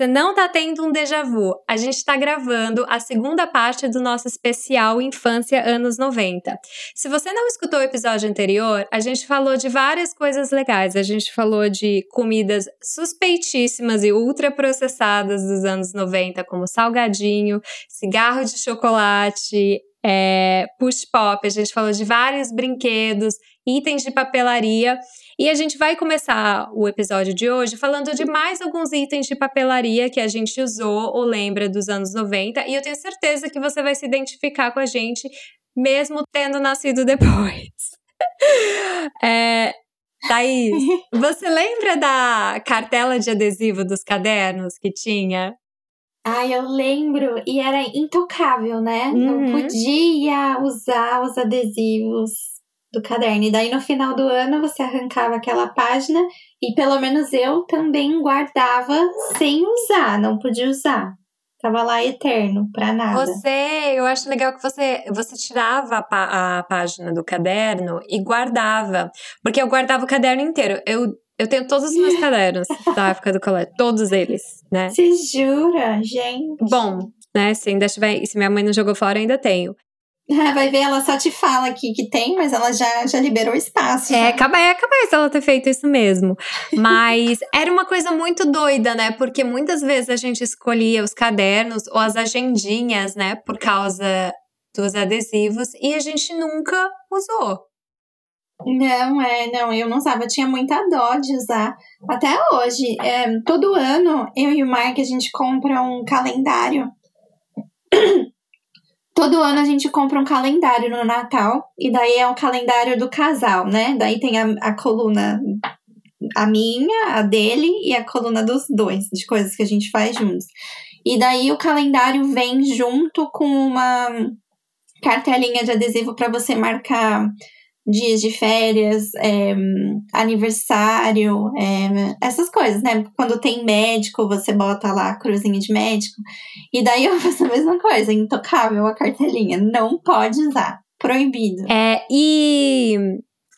Você não tá tendo um déjà vu. A gente está gravando a segunda parte do nosso especial Infância Anos 90. Se você não escutou o episódio anterior, a gente falou de várias coisas legais. A gente falou de comidas suspeitíssimas e ultraprocessadas dos anos 90, como salgadinho, cigarro de chocolate, é, push pop, a gente falou de vários brinquedos, itens de papelaria. E a gente vai começar o episódio de hoje falando de mais alguns itens de papelaria que a gente usou ou lembra dos anos 90. E eu tenho certeza que você vai se identificar com a gente, mesmo tendo nascido depois. é, Thaís, você lembra da cartela de adesivo dos cadernos que tinha? Ai, eu lembro. E era intocável, né? Uhum. Não podia usar os adesivos do caderno. E daí no final do ano você arrancava aquela página e pelo menos eu também guardava sem usar, não podia usar. Tava lá eterno, pra nada. Você, eu acho legal que você, você tirava a, pá, a página do caderno e guardava. Porque eu guardava o caderno inteiro. Eu eu tenho todos os meus cadernos da época do colégio, todos eles, né? Você jura, gente? Bom, né? Se ainda tiver, se minha mãe não jogou fora, ainda tenho. Vai ver, ela só te fala aqui que tem, mas ela já, já liberou espaço. É, capaz, é capaz ela ter feito isso mesmo. Mas era uma coisa muito doida, né? Porque muitas vezes a gente escolhia os cadernos ou as agendinhas, né? Por causa dos adesivos e a gente nunca usou. Não, é, não, eu não usava, eu tinha muita dó de usar. Até hoje, é, todo ano, eu e o Mark, a gente compra um calendário. Todo ano a gente compra um calendário no Natal, e daí é um calendário do casal, né? Daí tem a, a coluna, a minha, a dele, e a coluna dos dois, de coisas que a gente faz juntos. E daí o calendário vem junto com uma cartelinha de adesivo para você marcar dias de férias, é, aniversário, é, essas coisas, né? Quando tem médico, você bota lá a cruzinha de médico. E daí eu faço a mesma coisa, intocável a cartelinha. Não pode usar. Proibido. É, e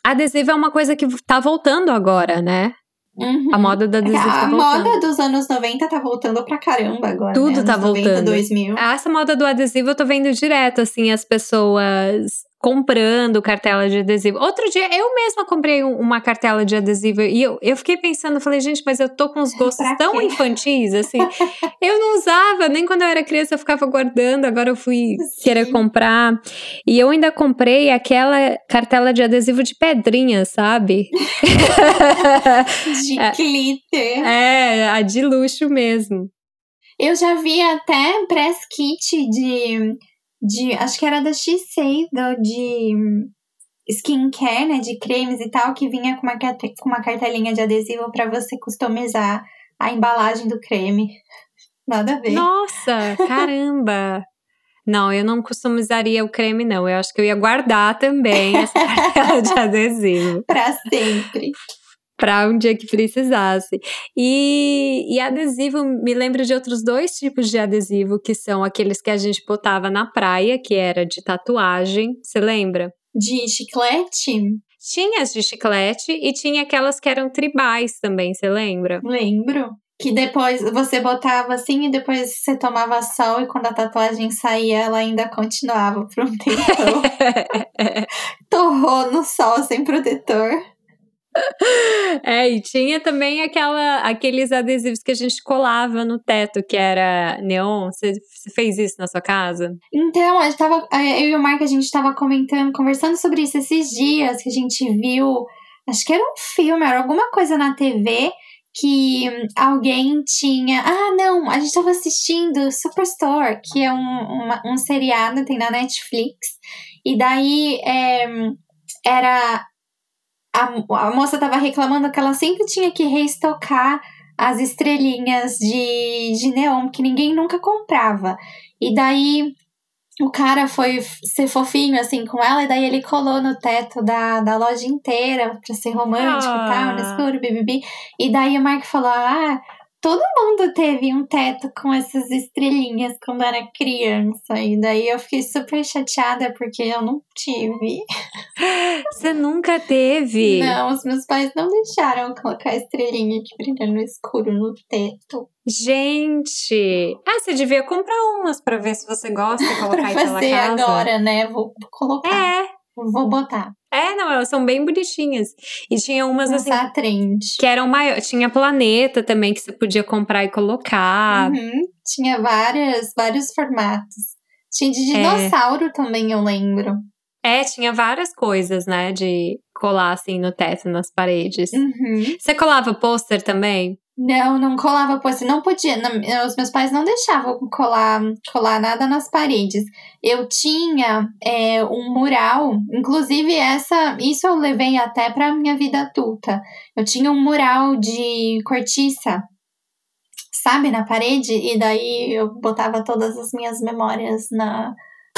adesivo é uma coisa que tá voltando agora, né? Uhum. A moda da adesivo a tá voltando. moda dos anos 90 tá voltando pra caramba agora. Tudo né? tá voltando. 90, 2000. Essa moda do adesivo eu tô vendo direto, assim, as pessoas comprando cartela de adesivo. Outro dia, eu mesma comprei uma cartela de adesivo e eu, eu fiquei pensando, falei, gente, mas eu tô com os gostos tão infantis, assim. eu não usava, nem quando eu era criança eu ficava guardando, agora eu fui Sim. querer comprar. E eu ainda comprei aquela cartela de adesivo de pedrinha, sabe? de glitter. É, a de luxo mesmo. Eu já vi até press kit de de. Acho que era da Shiseido, de skincare, né? De cremes e tal, que vinha com uma, com uma cartelinha de adesivo para você customizar a embalagem do creme. Nada a ver. Nossa, caramba! Não, eu não customizaria o creme, não. Eu acho que eu ia guardar também essa cartela de adesivo. pra sempre para um dia que precisasse. E, e adesivo, me lembro de outros dois tipos de adesivo, que são aqueles que a gente botava na praia, que era de tatuagem. Você lembra? De chiclete? Tinha as de chiclete e tinha aquelas que eram tribais também, você lembra? Lembro. Que depois você botava assim e depois você tomava sol e quando a tatuagem saía, ela ainda continuava por um tempo. Torrou no sol sem protetor. É, e tinha também aquela, aqueles adesivos que a gente colava no teto, que era neon. Você, fez isso na sua casa? Então, a gente tava, eu e o Marco, a gente tava comentando, conversando sobre isso esses dias, que a gente viu, acho que era um filme, era alguma coisa na TV, que alguém tinha. Ah, não, a gente tava assistindo Superstore, que é um, uma, um seriado, tem na Netflix. E daí é, era a, a moça tava reclamando que ela sempre tinha que reestocar as estrelinhas de, de neon, que ninguém nunca comprava. E daí o cara foi ser fofinho assim com ela, e daí ele colou no teto da, da loja inteira pra ser romântico ah. e tal, no escuro, bibibi. E daí o Mark falou: Ah, todo mundo teve um teto com essas estrelinhas quando era criança. E daí eu fiquei super chateada porque eu não tive. Você nunca teve? Não, os meus pais não deixaram colocar estrelinha que brilha no escuro no teto. Gente! Ah, você devia comprar umas pra ver se você gosta de colocar pra fazer agora, né? Vou colocar. É. Vou botar. É, não, elas são bem bonitinhas. E tinha umas Nossa, assim. trend. Que eram maiores. Tinha planeta também que você podia comprar e colocar. Uhum. Tinha várias, vários formatos. Tinha de dinossauro é. também, eu lembro. É, tinha várias coisas, né? De colar assim no teto, nas paredes. Uhum. Você colava pôster também? Não, não colava pôster, não podia. Não, os meus pais não deixavam colar, colar nada nas paredes. Eu tinha é, um mural, inclusive essa, isso eu levei até para minha vida adulta. Eu tinha um mural de cortiça, sabe, na parede, e daí eu botava todas as minhas memórias na,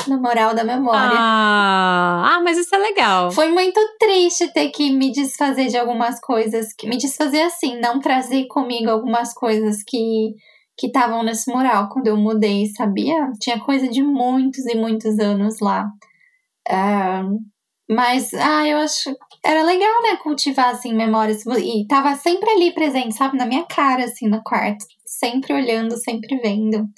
no moral da memória. Ah, ah, mas isso é legal. Foi muito triste ter que me desfazer de algumas coisas. Que, me desfazer assim, não trazer comigo algumas coisas que que estavam nesse mural quando eu mudei, sabia? Tinha coisa de muitos e muitos anos lá. Uh, mas, ah, eu acho. Era legal, né? Cultivar, assim, memórias. E tava sempre ali presente, sabe? Na minha cara, assim, no quarto. Sempre olhando, sempre vendo.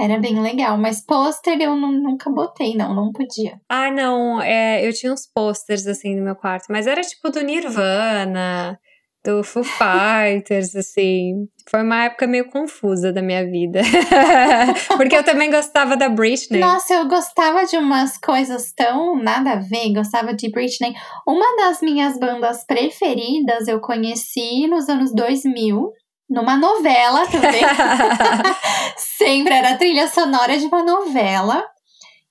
Era bem legal, mas pôster eu não, nunca botei, não, não podia. Ah, não, é, eu tinha uns posters assim no meu quarto, mas era tipo do Nirvana, do Foo Fighters, assim. Foi uma época meio confusa da minha vida. Porque eu também gostava da Britney. Nossa, eu gostava de umas coisas tão nada a ver, gostava de Britney. Uma das minhas bandas preferidas eu conheci nos anos 2000 numa novela também. Sempre era trilha sonora de uma novela.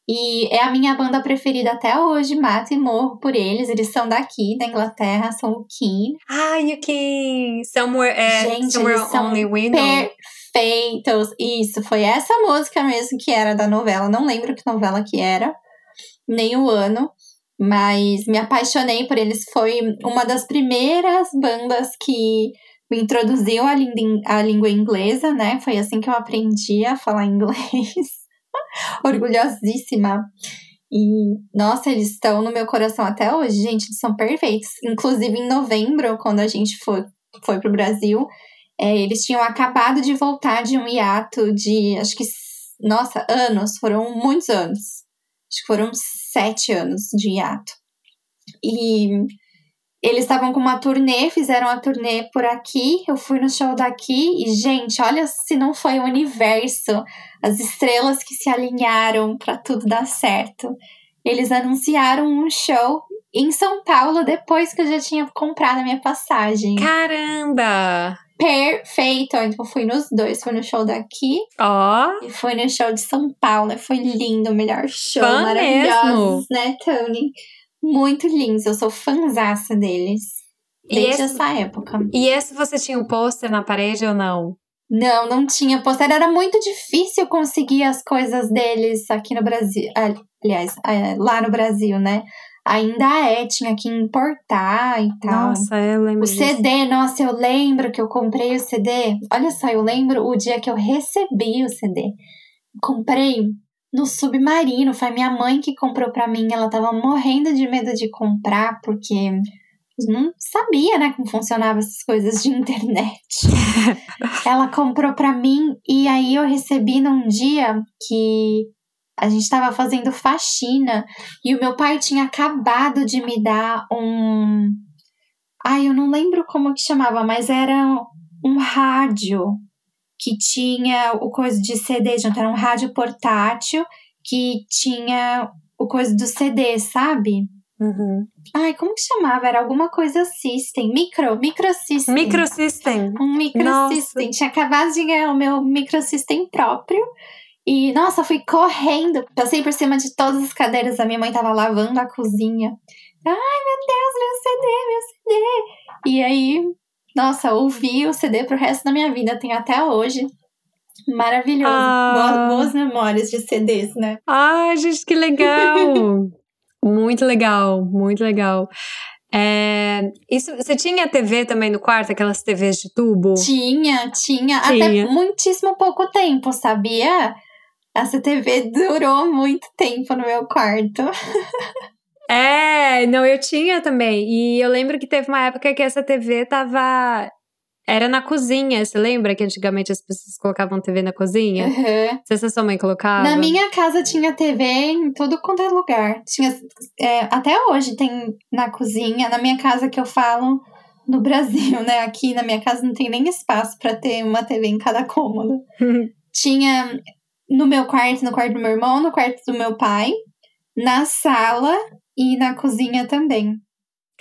E é a minha banda preferida até hoje, mato e morro por eles. Eles são daqui, da Inglaterra, são o Keen. Ah, o Keen! Somewhere, é, Gente, somewhere eles são Only We Know. perfeitos. Isso, foi essa música mesmo que era da novela. Não lembro que novela que era, nem o ano. Mas me apaixonei por eles. Foi uma das primeiras bandas que me introduziu à, à língua inglesa, né? Foi assim que eu aprendi a falar inglês. Orgulhosíssima. E, nossa, eles estão no meu coração até hoje, gente, eles são perfeitos. Inclusive, em novembro, quando a gente foi, foi pro Brasil, é, eles tinham acabado de voltar de um hiato de, acho que, nossa, anos, foram muitos anos. Acho que foram sete anos de hiato. E eles estavam com uma turnê, fizeram a turnê por aqui. Eu fui no show daqui e, gente, olha se não foi o universo, as estrelas que se alinharam para tudo dar certo. Eles anunciaram um show em São Paulo depois que eu já tinha comprado a minha passagem. Caramba! Perfeito! Então fui nos dois, fui no show daqui Ó! e fui no show de São Paulo. Foi lindo, o melhor show, Fã maravilhoso, mesmo. né, Tony? Muito lindos. Eu sou fanzaça deles. Desde esse- essa época. E esse você tinha um pôster na parede ou não? Não, não tinha pôster. Era muito difícil conseguir as coisas deles aqui no Brasil. Ah, Aliás, ah, lá no Brasil, né? Ainda é, tinha que importar e tal. Nossa, eu lembro O disso. CD, nossa, eu lembro que eu comprei o CD. Olha só, eu lembro o dia que eu recebi o CD. Comprei no Submarino, foi minha mãe que comprou pra mim. Ela tava morrendo de medo de comprar porque não sabia, né, como funcionava essas coisas de internet. Ela comprou pra mim e aí eu recebi num dia que a gente tava fazendo faxina e o meu pai tinha acabado de me dar um Ai, eu não lembro como que chamava, mas era um rádio que tinha o coisa de CD junto, era um rádio portátil que tinha o coisa do CD, sabe? Uhum. Ai, como que chamava? Era alguma coisa system, micro, microsystem. Microsystem. Um microsystem. Tinha acabado de ganhar o meu microsystem próprio. E, nossa, fui correndo. Passei por cima de todas as cadeiras. A minha mãe tava lavando a cozinha. Ai, meu Deus, meu CD, meu CD. E aí, nossa, ouvi o CD pro resto da minha vida. Tem até hoje. Maravilhoso. Ah. Boas, boas memórias de CDs, né? Ai, gente, que legal! muito legal, muito legal. É, isso, você tinha TV também no quarto, aquelas TVs de tubo? Tinha, tinha, tinha. Até muitíssimo pouco tempo, sabia? Essa TV durou muito tempo no meu quarto. É, não, eu tinha também. E eu lembro que teve uma época que essa TV tava. Era na cozinha, você lembra que antigamente as pessoas colocavam TV na cozinha? Uhum. Não sei se a sua mãe colocava. Na minha casa tinha TV em todo quanto é lugar. Tinha, é, até hoje tem na cozinha. Na minha casa que eu falo, no Brasil, né? Aqui na minha casa não tem nem espaço para ter uma TV em cada cômodo. tinha no meu quarto, no quarto do meu irmão, no quarto do meu pai, na sala e na cozinha também.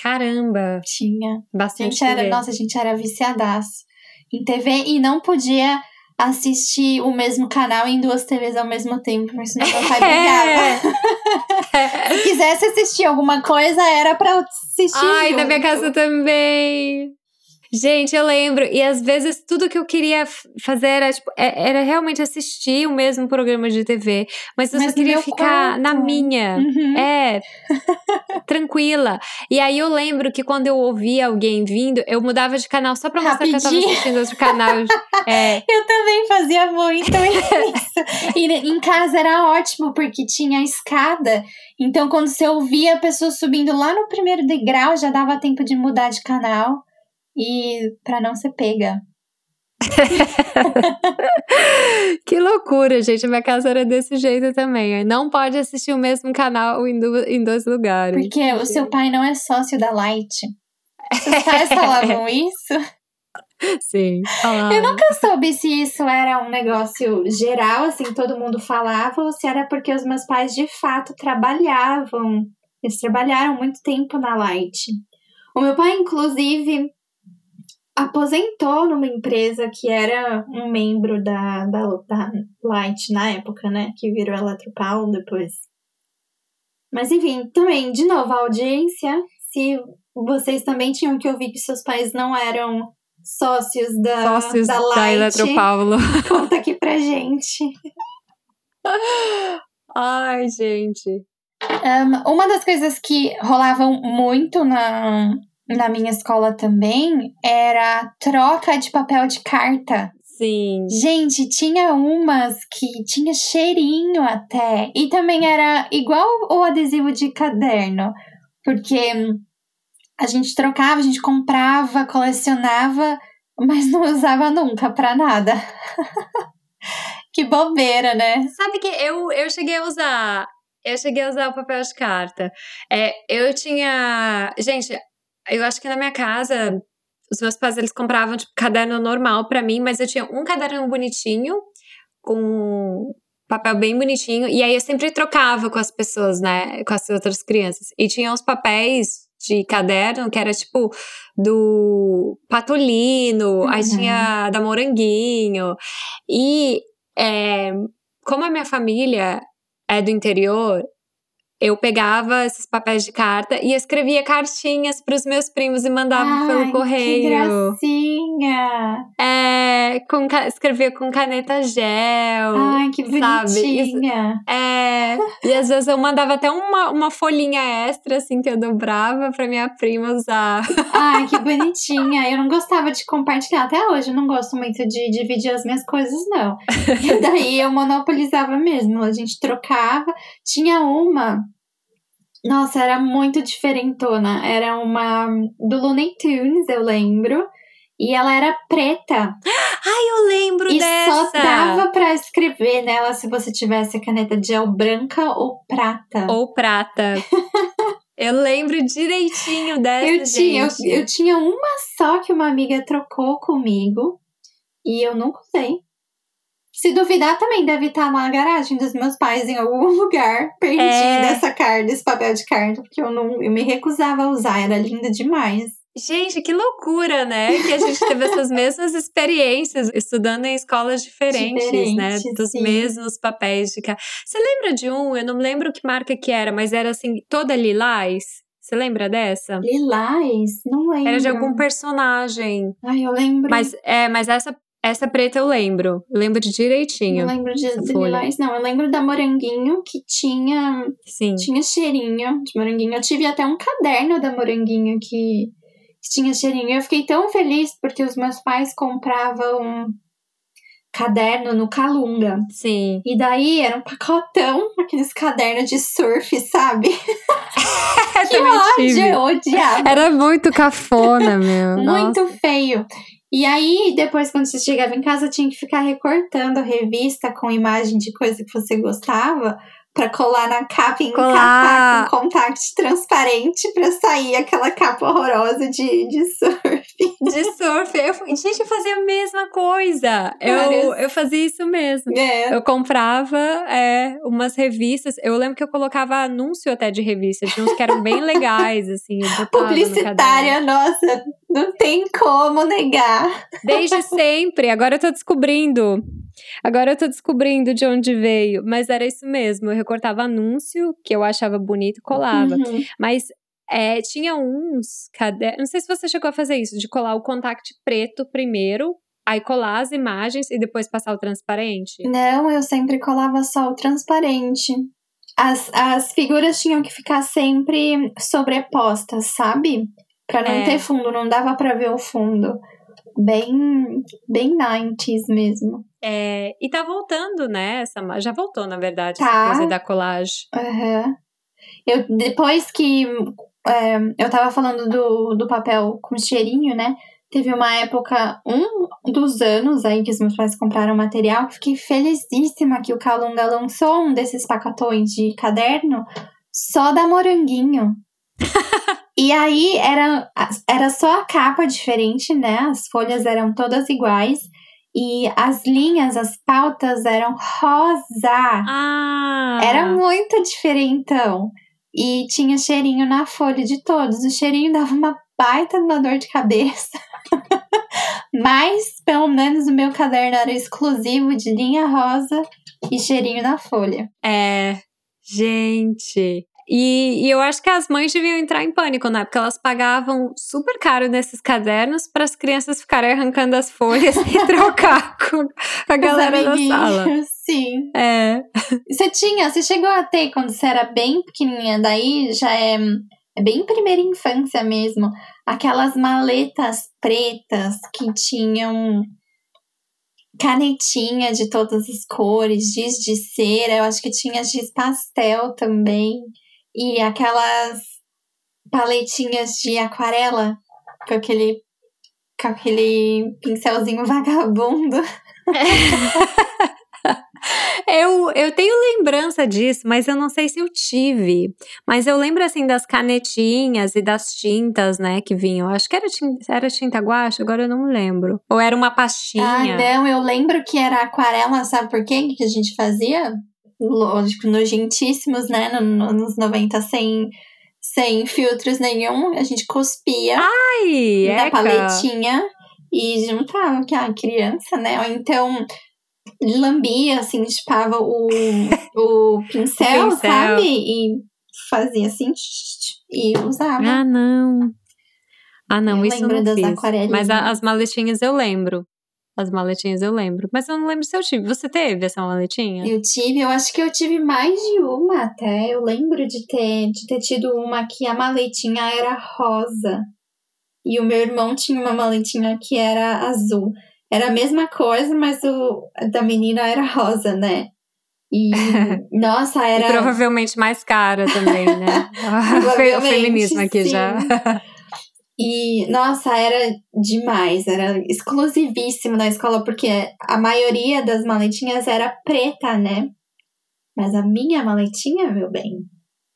Caramba! Tinha. Bastante. A gente era, nossa, a gente era viciadaço em TV e não podia assistir o mesmo canal em duas TVs ao mesmo tempo, porque senão meu pai brigava. É. Se quisesse assistir alguma coisa, era pra assistir. Ai, junto. na minha casa também. Gente, eu lembro. E às vezes tudo que eu queria fazer era, tipo, é- era realmente assistir o mesmo programa de TV. Mas eu Mas só queria ficar na quarto. minha. Uhum. É, tranquila. E aí eu lembro que quando eu ouvia alguém vindo, eu mudava de canal só pra mostrar que eu tava Rapidinho. assistindo outro canal. É, Eu também fazia muito isso. E em casa era ótimo, porque tinha a escada. Então, quando você ouvia a pessoa subindo lá no primeiro degrau, já dava tempo de mudar de canal. E pra não ser pega. que loucura, gente. Minha casa era desse jeito também. Não pode assistir o mesmo canal em, dois lugares. Porque o seu pai não é sócio da Light. Seus pais falavam isso? Sim. Eu nunca soube se isso era um negócio geral, assim, todo mundo falava, ou se era porque os meus pais de fato trabalhavam. Eles trabalharam muito tempo na Light. O meu pai, inclusive, aposentou numa empresa que era um membro da, da, da Light na época, né? Que virou Eletropau depois. Mas enfim, também, de novo, a audiência, se vocês também tinham que ouvir que seus pais não eram sócios da, Sócios da da Light, Eletropaulo. conta aqui pra gente. Ai, gente. Um, uma das coisas que rolavam muito na, na minha escola também era troca de papel de carta. Sim. Gente, tinha umas que tinha cheirinho até. E também era igual o adesivo de caderno. Porque a gente trocava, a gente comprava, colecionava, mas não usava nunca pra nada. que bobeira, né? Sabe que eu, eu cheguei a usar. Eu cheguei a usar o papel de carta. É, eu tinha. Gente, eu acho que na minha casa, os meus pais eles compravam tipo, caderno normal pra mim, mas eu tinha um caderno bonitinho, com papel bem bonitinho, e aí eu sempre trocava com as pessoas, né? Com as outras crianças. E tinha uns papéis de caderno que era tipo do Patolino, aí Uhum. tinha da Moranguinho. E é, como a minha família é do interior, eu pegava esses papéis de carta e escrevia cartinhas para os meus primos e mandava Ai, pelo Que correio. gracinha! É, com, escrevia com caneta gel. Ai, que sabe? bonitinha! É, e às vezes eu mandava até uma, uma folhinha extra, assim, que eu dobrava pra minha prima usar. Ai, que bonitinha! Eu não gostava de compartilhar, até hoje eu não gosto muito de dividir as minhas coisas, não. E daí eu monopolizava mesmo, a gente trocava. Tinha uma. Nossa, era muito diferentona. Era uma do Looney Tunes, eu lembro. E ela era preta. Ai, eu lembro E dessa! só dava pra escrever nela se você tivesse a caneta de gel branca ou prata. Ou prata. eu lembro direitinho dessa, eu, tinha, eu, eu tinha uma só que uma amiga trocou comigo e eu nunca usei. Se duvidar, também deve estar na garagem dos meus pais em algum lugar, perdida É. essa carta, esse papel de carta, porque eu não eu me recusava a usar, era linda demais. Gente, que loucura, né? Que a gente teve essas mesmas experiências estudando em escolas diferentes, né? Diferentes, Dos sim. mesmos papéis de carta. Você lembra de um? Eu não lembro que marca que era, mas era assim, toda lilás. Você lembra dessa? Lilás? Não lembro. Era de algum personagem. Ai, eu lembro. Mas, é, mas essa, Essa preta eu lembro. Lembro de direitinho. Não lembro de, de lilás, não. Eu lembro da moranguinho que tinha. Sim. Tinha cheirinho de moranguinho. Eu tive até um caderno da moranguinho que, que tinha cheirinho. Eu fiquei tão feliz porque os meus pais compravam caderno no Calunga. Sim. E daí era um pacotão, aqueles cadernos de surf, sabe? que ódio, eu odiava. Era muito cafona, meu. muito Nossa. feio. E aí, depois, quando você chegava em casa, tinha que ficar recortando a revista com imagem de coisa que você gostava para colar na capa e encaixar com contact transparente para sair aquela capa horrorosa de, de surf. De surf. Eu, gente, eu fazia a mesma coisa. Eu, eu fazia isso mesmo. É. Eu comprava é, umas revistas. Eu lembro que eu colocava anúncio até de revistas. Tinha uns que eram bem legais, assim. Publicitária, nossa, não tem como negar. Desde sempre. Agora eu tô descobrindo. Agora eu tô descobrindo de onde veio, mas era isso mesmo. Eu recortava anúncio que eu achava bonito e colava. Uhum. Mas é, tinha uns cadernos. Não sei se você chegou a fazer isso, de colar o contact preto primeiro, aí colar as imagens e depois passar o transparente. Não, eu sempre colava só o transparente. As, as figuras tinham que ficar sempre sobrepostas, sabe? Pra não É. ter fundo, não dava pra ver o fundo. Bem, bem 90s mesmo. É, e tá voltando, né? Essa, já voltou, na verdade, Tá. essa coisa da colagem. Aham. Eu, depois que é, eu tava falando do, do papel com cheirinho, né? Teve uma época, um dos anos aí que os meus pais compraram material, que fiquei felizíssima que o Calunga lançou um desses pacotões de caderno só da moranguinho. e aí era, era só a capa diferente, né? As folhas eram todas iguais. E as linhas, as pautas eram rosa. Ah! Era muito diferentão. E tinha cheirinho na folha de todos. O cheirinho dava uma baita de uma dor de cabeça. Mas, pelo menos, o meu caderno era exclusivo de linha rosa e cheirinho na folha. É, gente. E, e eu acho que as mães deviam entrar em pânico, né? Porque elas pagavam super caro nesses cadernos para as crianças ficarem arrancando as folhas e trocar com a galera da sala. Sim. É. Você tinha, você chegou a ter quando você era bem pequenininha, daí já é, é bem primeira infância mesmo. Aquelas maletas pretas que tinham canetinha de todas as cores, giz de cera, eu acho que tinha giz pastel também. E aquelas paletinhas de aquarela com aquele, com aquele pincelzinho vagabundo. Eu, eu tenho lembrança disso, mas eu não sei se eu tive. Mas eu lembro, assim, das canetinhas e das tintas, né, que vinham. Acho que era tinta, era tinta guache, agora eu não lembro. Ou era uma Ah, pastinha. não, eu lembro que era aquarela, sabe por quê? que a gente fazia? Lógico, nojentíssimos, né? No, no, nos 90, sem, sem filtros nenhum. A gente cuspia Ai, na eca. paletinha e juntava, que a criança, né? Ou então lambia, assim, chupava o, o pincel, pincel. sabe? E fazia assim e usava. Ah, não. Ah, não, Eu isso lembro não das fiz. Mas a- as maletinhas eu lembro. As maletinhas eu lembro. Mas eu não lembro se eu tive. Você teve essa maletinha? Eu tive, eu acho que eu tive mais de uma até. Eu lembro de ter, de ter tido uma que a maletinha era rosa. E o meu irmão tinha uma maletinha que era azul. Era a mesma coisa, mas o a da menina era rosa, né? E, nossa, E era. provavelmente mais cara também, né? o Provavelmente, feminismo aqui sim. já. E, nossa, era demais, era exclusivíssimo na escola, porque a maioria das maletinhas era preta, né? Mas a minha maletinha, meu bem,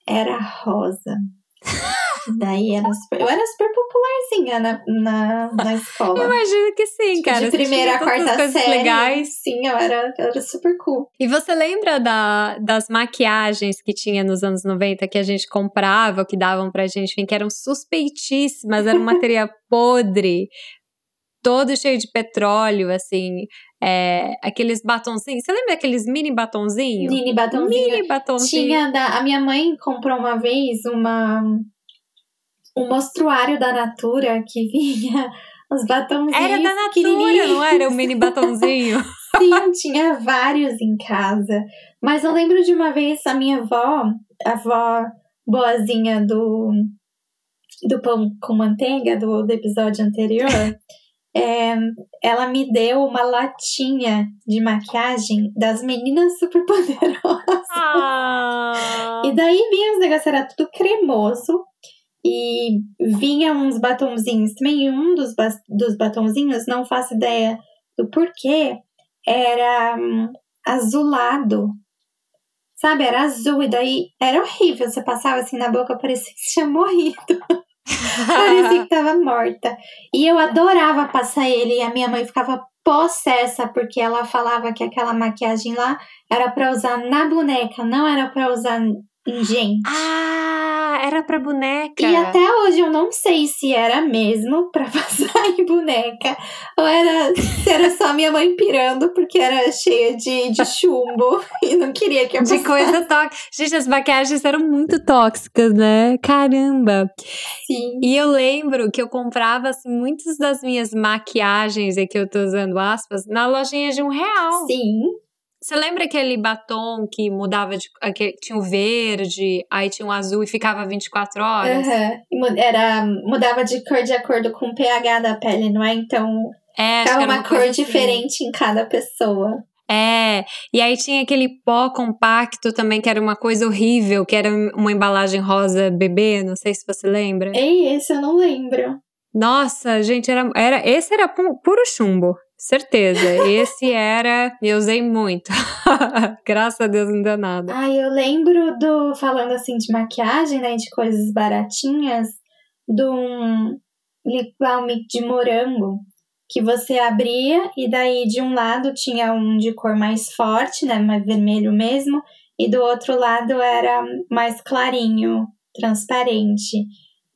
era rosa. Daí era super, eu era super popularzinha na, na, na Eu escola. imagino que sim, cara. de primeira a quarta série. legais. Sim, eu era, eu era super cool. E você lembra da, das maquiagens que tinha nos anos 90 que a gente comprava, que davam pra gente, enfim, que eram suspeitíssimas, era um material podre, todo cheio de petróleo, assim, é, aqueles batonzinhos. Você lembra daqueles mini batonzinhos? Mini batomzinho. Mini batonzinho. Tinha da. A minha mãe comprou uma vez uma. Um mostruário da Natura que vinha Os batonzinhos. Era da Natura, não era? O mini batonzinho. Sim, tinha vários em casa. Mas eu lembro de uma vez a minha avó, a avó boazinha do, do pão com manteiga, do, do episódio anterior, é, ela me deu uma latinha de maquiagem das meninas superpoderosas. Ah. E daí vinha os negócios, era tudo cremoso. E vinha uns batonzinhos também. E um dos, dos batonzinhos, não faço ideia do porquê, era hum, azulado. Sabe, era azul. E daí era horrível. Você passava assim na boca, parecia que tinha morrido. parecia que tava morta. E eu adorava passar ele. E a minha mãe ficava possessa porque ela falava que aquela maquiagem lá era para usar na boneca, não era para usar gente. Ah, era pra boneca. E até hoje eu não sei se era mesmo pra passar em boneca ou era, se era só minha mãe pirando porque era cheia de, de chumbo e não queria que eu De passasse. coisa tóxica. Gente, as maquiagens eram muito tóxicas, né? Caramba. Sim. E eu lembro que eu comprava assim, muitas das minhas maquiagens, e que eu tô usando aspas, na lojinha de um real. Sim. Você lembra aquele batom que mudava de. aquele- tinha o verde, aí tinha o azul e ficava 24 horas? Mu- Era, mudava de cor de acordo com o pH da pele, não é? Então É, ficava que era uma, cor assim. diferente em cada pessoa. É, e aí tinha aquele pó compacto também, que era uma coisa horrível, que era uma embalagem rosa bebê, não sei se você lembra. Ei, esse eu não lembro. Nossa, gente, era, era esse era pu- puro chumbo, certeza. Esse era, eu usei muito. Graças a Deus não deu nada. Ai, eu lembro do. Falando assim de maquiagem, né? De coisas baratinhas, de um lip balm de morango. Que você abria e daí de um lado tinha um de cor mais forte, né? Mais vermelho mesmo. E do outro lado era mais clarinho, transparente.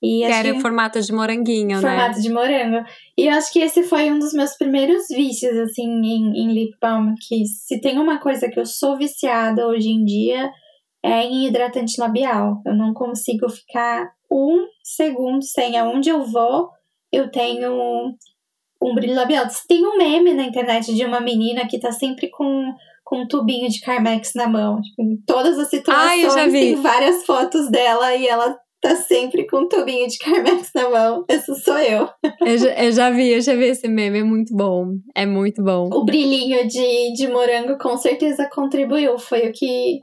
E Que era que- formato de moranguinho, formato né? de morango. E eu acho que esse foi um dos meus primeiros vícios, assim, em, em lip balm. Que se tem uma coisa que eu sou viciada hoje em dia, é em hidratante labial. Eu não consigo ficar um segundo sem. Aonde eu vou, eu tenho um brilho labial. Tem um meme na internet de uma menina que tá sempre com, com um tubinho de Carmex na mão. Tipo, em todas as Ai, eu situações vi. tem várias fotos dela e ela tá sempre com um tubinho de Carmex na mão. Essa sou eu. Eu, já, eu já vi, eu já vi esse meme, é muito bom. É muito bom. O brilhinho de, de morango com certeza contribuiu. Foi o que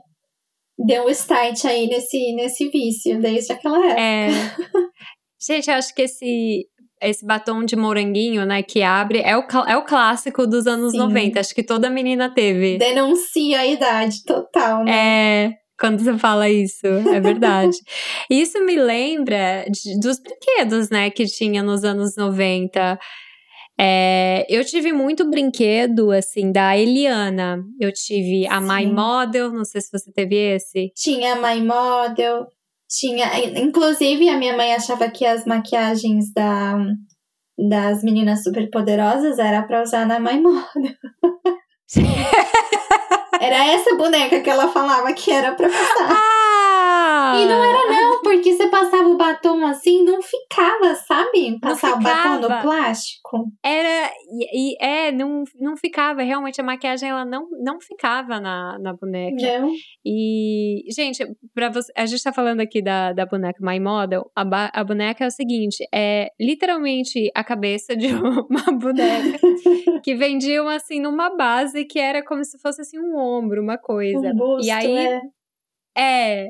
deu um start aí nesse, nesse vício, desde aquela época. É. Gente, eu acho que esse, esse batom de moranguinho, né, que abre, é o, é o clássico dos anos Sim. 90. Acho que toda menina teve. Denuncia a idade total, né? É, quando você fala isso, é verdade. isso me lembra de- dos brinquedos, né, que tinha nos anos 90. É, eu tive muito brinquedo, assim, da Eliana. Eu tive a My Sim. Model, não sei se você teve esse. Tinha My Model, tinha. Inclusive, a minha mãe achava que as maquiagens da, das meninas superpoderosas era pra usar na My Model. Era essa boneca que ela falava que era pra passar. Ah! E não era não, porque você passava o batom assim, não ficava, sabe? Passar o batom no plástico. Era. E, e- é, não, não ficava. Realmente, a maquiagem ela não, não ficava na, na boneca. Não. E, gente, para você, a gente tá falando aqui da, da boneca My Model. A, ba- a boneca é o seguinte: é literalmente a cabeça de uma boneca que vendiam assim numa base que era como se fosse assim um ombro, uma coisa. Um busto, e aí é. é.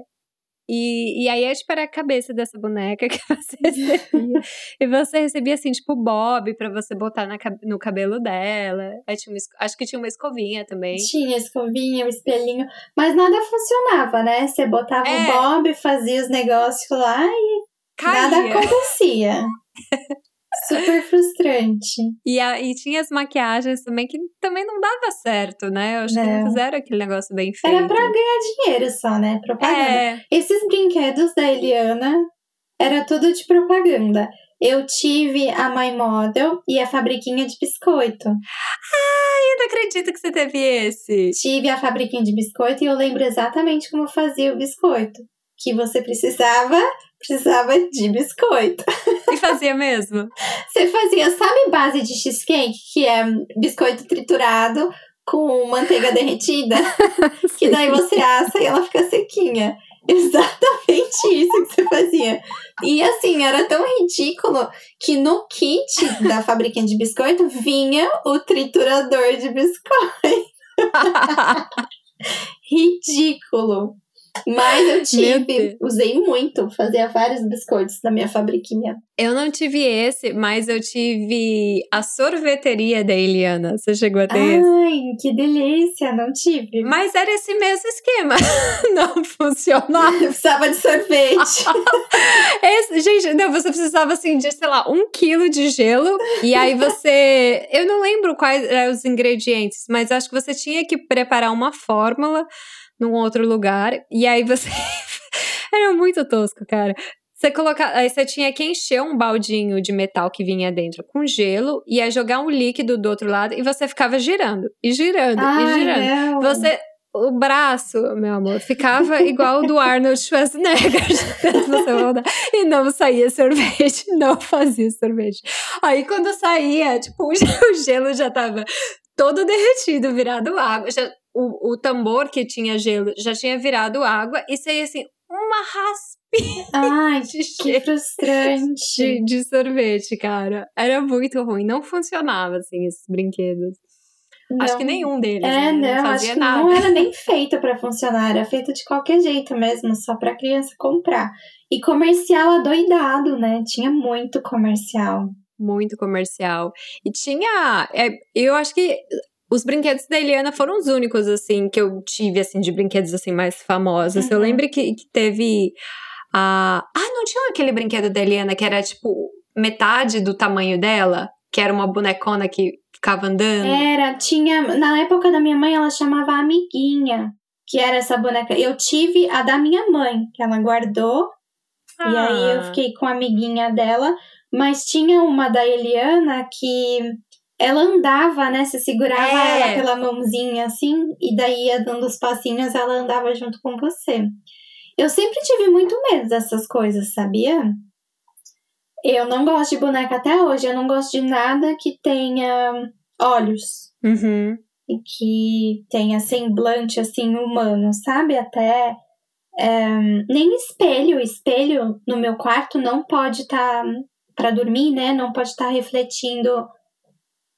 E, e aí é tipo era a cabeça dessa boneca que você recebia. e você recebia assim, tipo, bob pra você botar na, no cabelo dela. Uma acho que tinha uma escovinha também. Tinha escovinha, o espelhinho, mas nada funcionava, né? Você botava É. o bob, fazia os negócios lá e Caía. nada acontecia. Super frustrante. E, a- e tinha as maquiagens também que também não dava certo, né? Eu acho que não Não. fizeram aquele negócio bem feito. Era pra ganhar dinheiro só, né? Propaganda. É, Esses brinquedos da Eliana era tudo de propaganda. Eu tive a My Model e a fabriquinha de biscoito. eu não acredito que você teve esse. Tive a fabriquinha de biscoito e eu lembro exatamente como fazia o biscoito. Que você precisava precisava de biscoito. E fazia mesmo? Você fazia, sabe base de cheesecake, que é biscoito triturado com manteiga derretida? que daí você assa e ela fica sequinha. Exatamente isso que você fazia. E assim, era tão ridículo que no kit da fabriquinha de biscoito vinha o triturador de biscoito. ridículo. Mas eu tive, usei muito, fazia vários biscoitos na minha fabriquinha. Eu não tive esse, mas eu tive a sorveteria da Eliana. Você chegou a ter Ai, esse? que delícia, não tive. Mas era esse mesmo esquema. não funcionava. Eu precisava de sorvete. esse, gente, não, você precisava assim de, sei lá, um quilo de gelo. E aí você. Eu não lembro quais eram os ingredientes, mas acho que você tinha que preparar uma fórmula num outro lugar. E aí você. Era muito tosco, cara. Você coloca, aí você tinha que encher um baldinho de metal que vinha dentro com gelo e aí jogar um líquido do outro lado e você ficava girando e girando Ai, e girando. não. Você o braço, meu amor, ficava igual o do Arnold Schwarzenegger e não saía sorvete, não fazia sorvete. Aí quando saía, tipo, o gelo já tava todo derretido, virado água. Já, o, o tambor que tinha gelo já tinha virado água e saía assim, uma raspinha Ai, que frustrante. de, de sorvete, cara. Era muito ruim, não funcionava assim esses brinquedos. Acho Não. que nenhum deles, É, né? não, não acho fazia nada. não era nem feito pra funcionar, era feito de qualquer jeito mesmo, só pra criança comprar. E comercial adoidado, né? Tinha muito comercial. Muito comercial. E tinha. é, eu acho que os brinquedos da Eliana foram os únicos, assim, que eu tive, assim, de brinquedos, assim, mais famosos. Eu Uhum. lembro que, que teve a. Ah, não tinha aquele brinquedo da Eliana que era, tipo, metade do tamanho dela? Que era uma bonecona que ficava andando? Era, tinha. Na época da minha mãe, ela chamava Amiguinha, que era essa boneca. Eu tive a da minha mãe, que ela guardou, e aí eu Ah. fiquei com a amiguinha dela. Mas tinha uma da Eliana que ela andava, né? Você segurava É. ela pela mãozinha assim, e daí ia dando os passinhos, ela andava junto com você. Eu sempre tive muito medo dessas coisas, sabia? Eu não gosto de boneca até hoje, eu não gosto de nada que tenha olhos Uhum. e que tenha semblante assim humano, sabe? Até é, nem espelho, espelho no meu quarto não pode estar para dormir, né? Não pode estar refletindo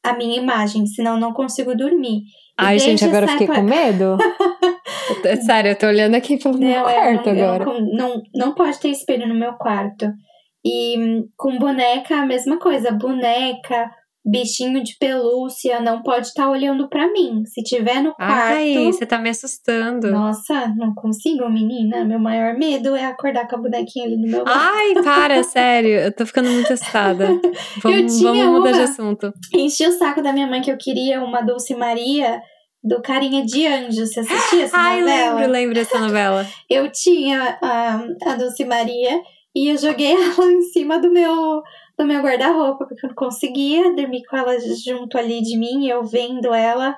a minha imagem, senão eu não consigo dormir. Ai, gente, agora eu fiquei com medo. Tô- Sério, eu tô olhando aqui meu Não, é, quarto eu agora. não, não, não pode ter espelho no meu quarto. E hum, com boneca, a mesma coisa. Boneca, bichinho de pelúcia, não pode estar olhando pra mim. Se tiver no quarto. Ai, você tá me assustando. Nossa, não consigo, menina. Meu maior medo é acordar com a bonequinha ali no meu lado. Ai, para, sério. Eu tô ficando muito assustada. Vamos, vamos mudar de uma. assunto. Enchi o saco da minha mãe que eu queria uma Dulce Maria do Carinha de Anjo. Você assistia essa Ai, novela? lembro, lembro dessa novela. Eu tinha a, a Dulce Maria e eu joguei ela em cima do meu do meu guarda-roupa, porque eu não conseguia dormir com ela junto ali de mim, eu vendo ela.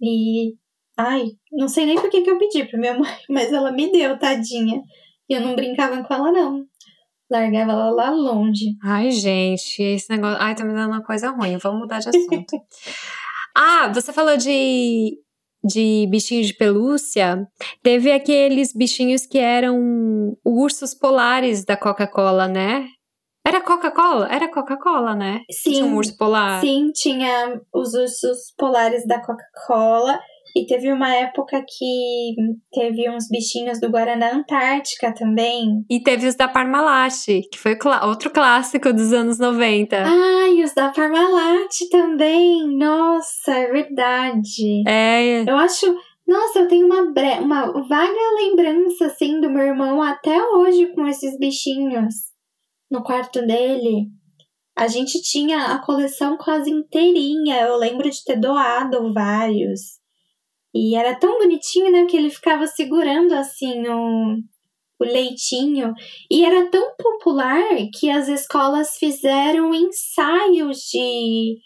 E. Ai, não sei nem por que, que eu pedi pra minha mãe, mas ela me deu, tadinha. E eu não brincava com ela, não. Largava ela lá longe. Ai, gente, esse negócio. Ai, tá me dando uma coisa ruim. Vamos mudar de assunto. ah, você falou de, de bichinhos de pelúcia. Teve aqueles bichinhos que eram ursos polares da Coca-Cola, né? Era Coca-Cola? Era Coca-Cola, né? Que Tinha um Sim, urso polar. sim, tinha os ursos polares da Coca-Cola. E teve uma época que teve uns bichinhos do Guaraná Antártica também. E teve os da Parmalat, que foi outro clássico dos anos 90. Ai, os da Parmalat também. Nossa, é verdade. É, Eu acho. Nossa, eu tenho uma, bre... uma vaga lembrança, assim, do meu irmão até hoje com esses bichinhos no quarto dele. A gente tinha a coleção quase inteirinha. Eu lembro de ter doado vários. E era tão bonitinho, né? Que ele ficava segurando, assim, o, o leitinho. E era tão popular que as escolas fizeram ensaios de,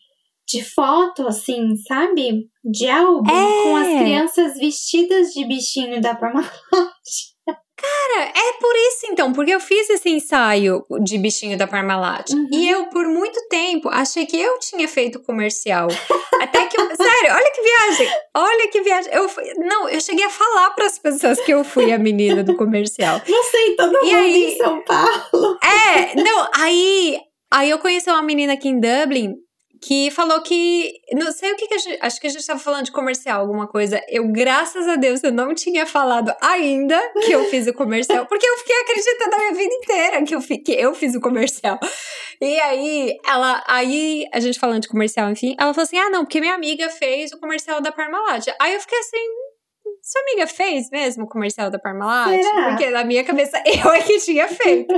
de foto, assim, sabe? De álbum, É. com as crianças vestidas de bichinho da Parmalat. Cara, é por isso então, porque eu fiz esse ensaio de bichinho da Parmalat. Uhum. E eu, por muito tempo, achei que eu tinha feito comercial. Até que eu. Sério, olha que viagem! Olha que viagem. Eu, fui- não, eu cheguei a falar para as pessoas que eu fui a menina do comercial. Você e todo E mundo aí- em São Paulo. É, não, aí, aí eu conheci uma menina aqui em Dublin que falou que, não sei o que que a gente, acho que a gente tava falando de comercial, alguma coisa. Eu, graças a Deus, eu não tinha falado ainda que eu fiz o comercial, porque eu fiquei acreditando a minha vida inteira que eu, que eu fiz o comercial. E aí, ela, aí a gente falando de comercial, enfim, ela falou assim, ah, não, porque minha amiga fez o comercial da Parmalat. Aí eu fiquei assim, sua amiga fez mesmo o comercial da Parmalat? Será? Porque na minha cabeça eu é que tinha feito.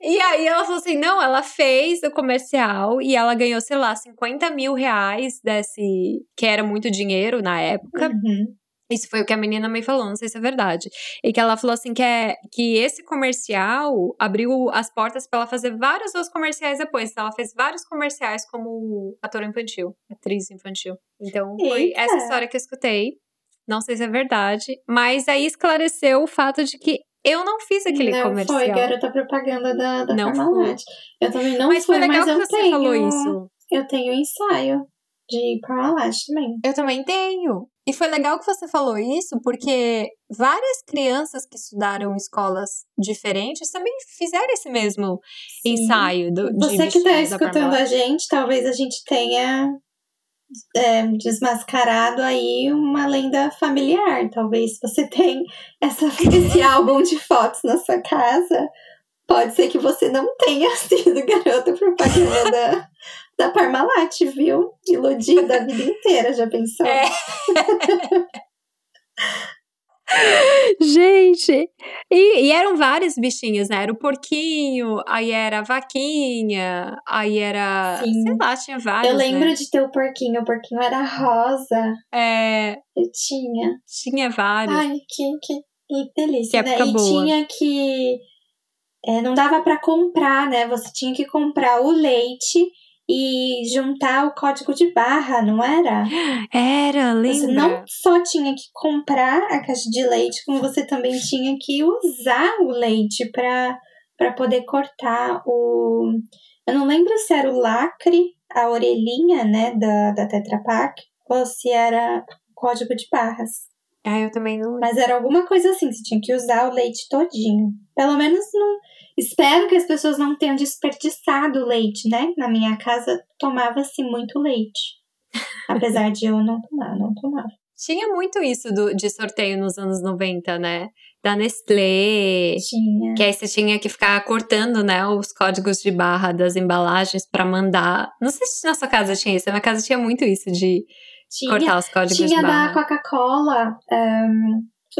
e aí ela falou assim: não, ela fez o comercial e ela ganhou, sei lá, 50 mil reais desse. que era muito dinheiro na época. Uhum. Isso foi o que a menina me falou, não sei se é verdade. E que ela falou assim que, é, que esse comercial abriu as portas para ela fazer vários outros comerciais depois. Então, ela fez vários comerciais como ator infantil, atriz infantil. Então, foi Eita. essa história que eu escutei. Não sei se é verdade, mas aí esclareceu o fato de que eu não fiz aquele não comercial. foi garota propaganda da, da Não Parmalat. Eu também não mas fui, foi legal mas que eu você tenho, falou isso. Eu tenho ensaio de Parmalat também. Eu também tenho. E foi legal que você falou isso, porque várias crianças que estudaram em escolas diferentes também fizeram esse mesmo Sim. ensaio do, de Você que tá da escutando a gente, talvez a gente tenha é, desmascarado aí uma lenda familiar. Talvez você tenha essa, esse álbum de fotos na sua casa. Pode ser que você não tenha sido garota propaganda da, da Parmalat, viu? Iludida a vida inteira, já pensou? É. Gente, e, e eram vários bichinhos, né? Era o porquinho, aí era a vaquinha, aí era. Sim. Sei lá, tinha vários. Eu lembro né? de ter o porquinho. O porquinho era rosa. É, Eu tinha. tinha vários. Ai, que, que, que delícia, Que né? E boa. tinha que. é, não dava pra comprar, né? Você tinha que comprar o leite e juntar o código de barra, não era? Era, Você lembra? não só tinha que comprar a caixa de leite, como você também tinha que usar o leite pra para poder cortar o. Eu não lembro se era o lacre, a orelhinha, né, da, da Tetra Pak, ou se era o código de barras. Ah, eu também não lembro. Mas era alguma coisa assim, você tinha que usar o leite todinho. Pelo menos não. Espero que as pessoas não tenham desperdiçado leite, né? Na minha casa tomava-se muito leite. Apesar de eu não tomar, não tomava. Tinha muito isso do, de sorteio nos anos 90, né? Da Nestlé. Tinha. Que aí você tinha que ficar cortando, né, os códigos de barra das embalagens pra mandar. Não sei se na sua casa tinha isso, na minha casa tinha muito isso de Tinha, cortar os códigos de tinha da barra. Coca-Cola,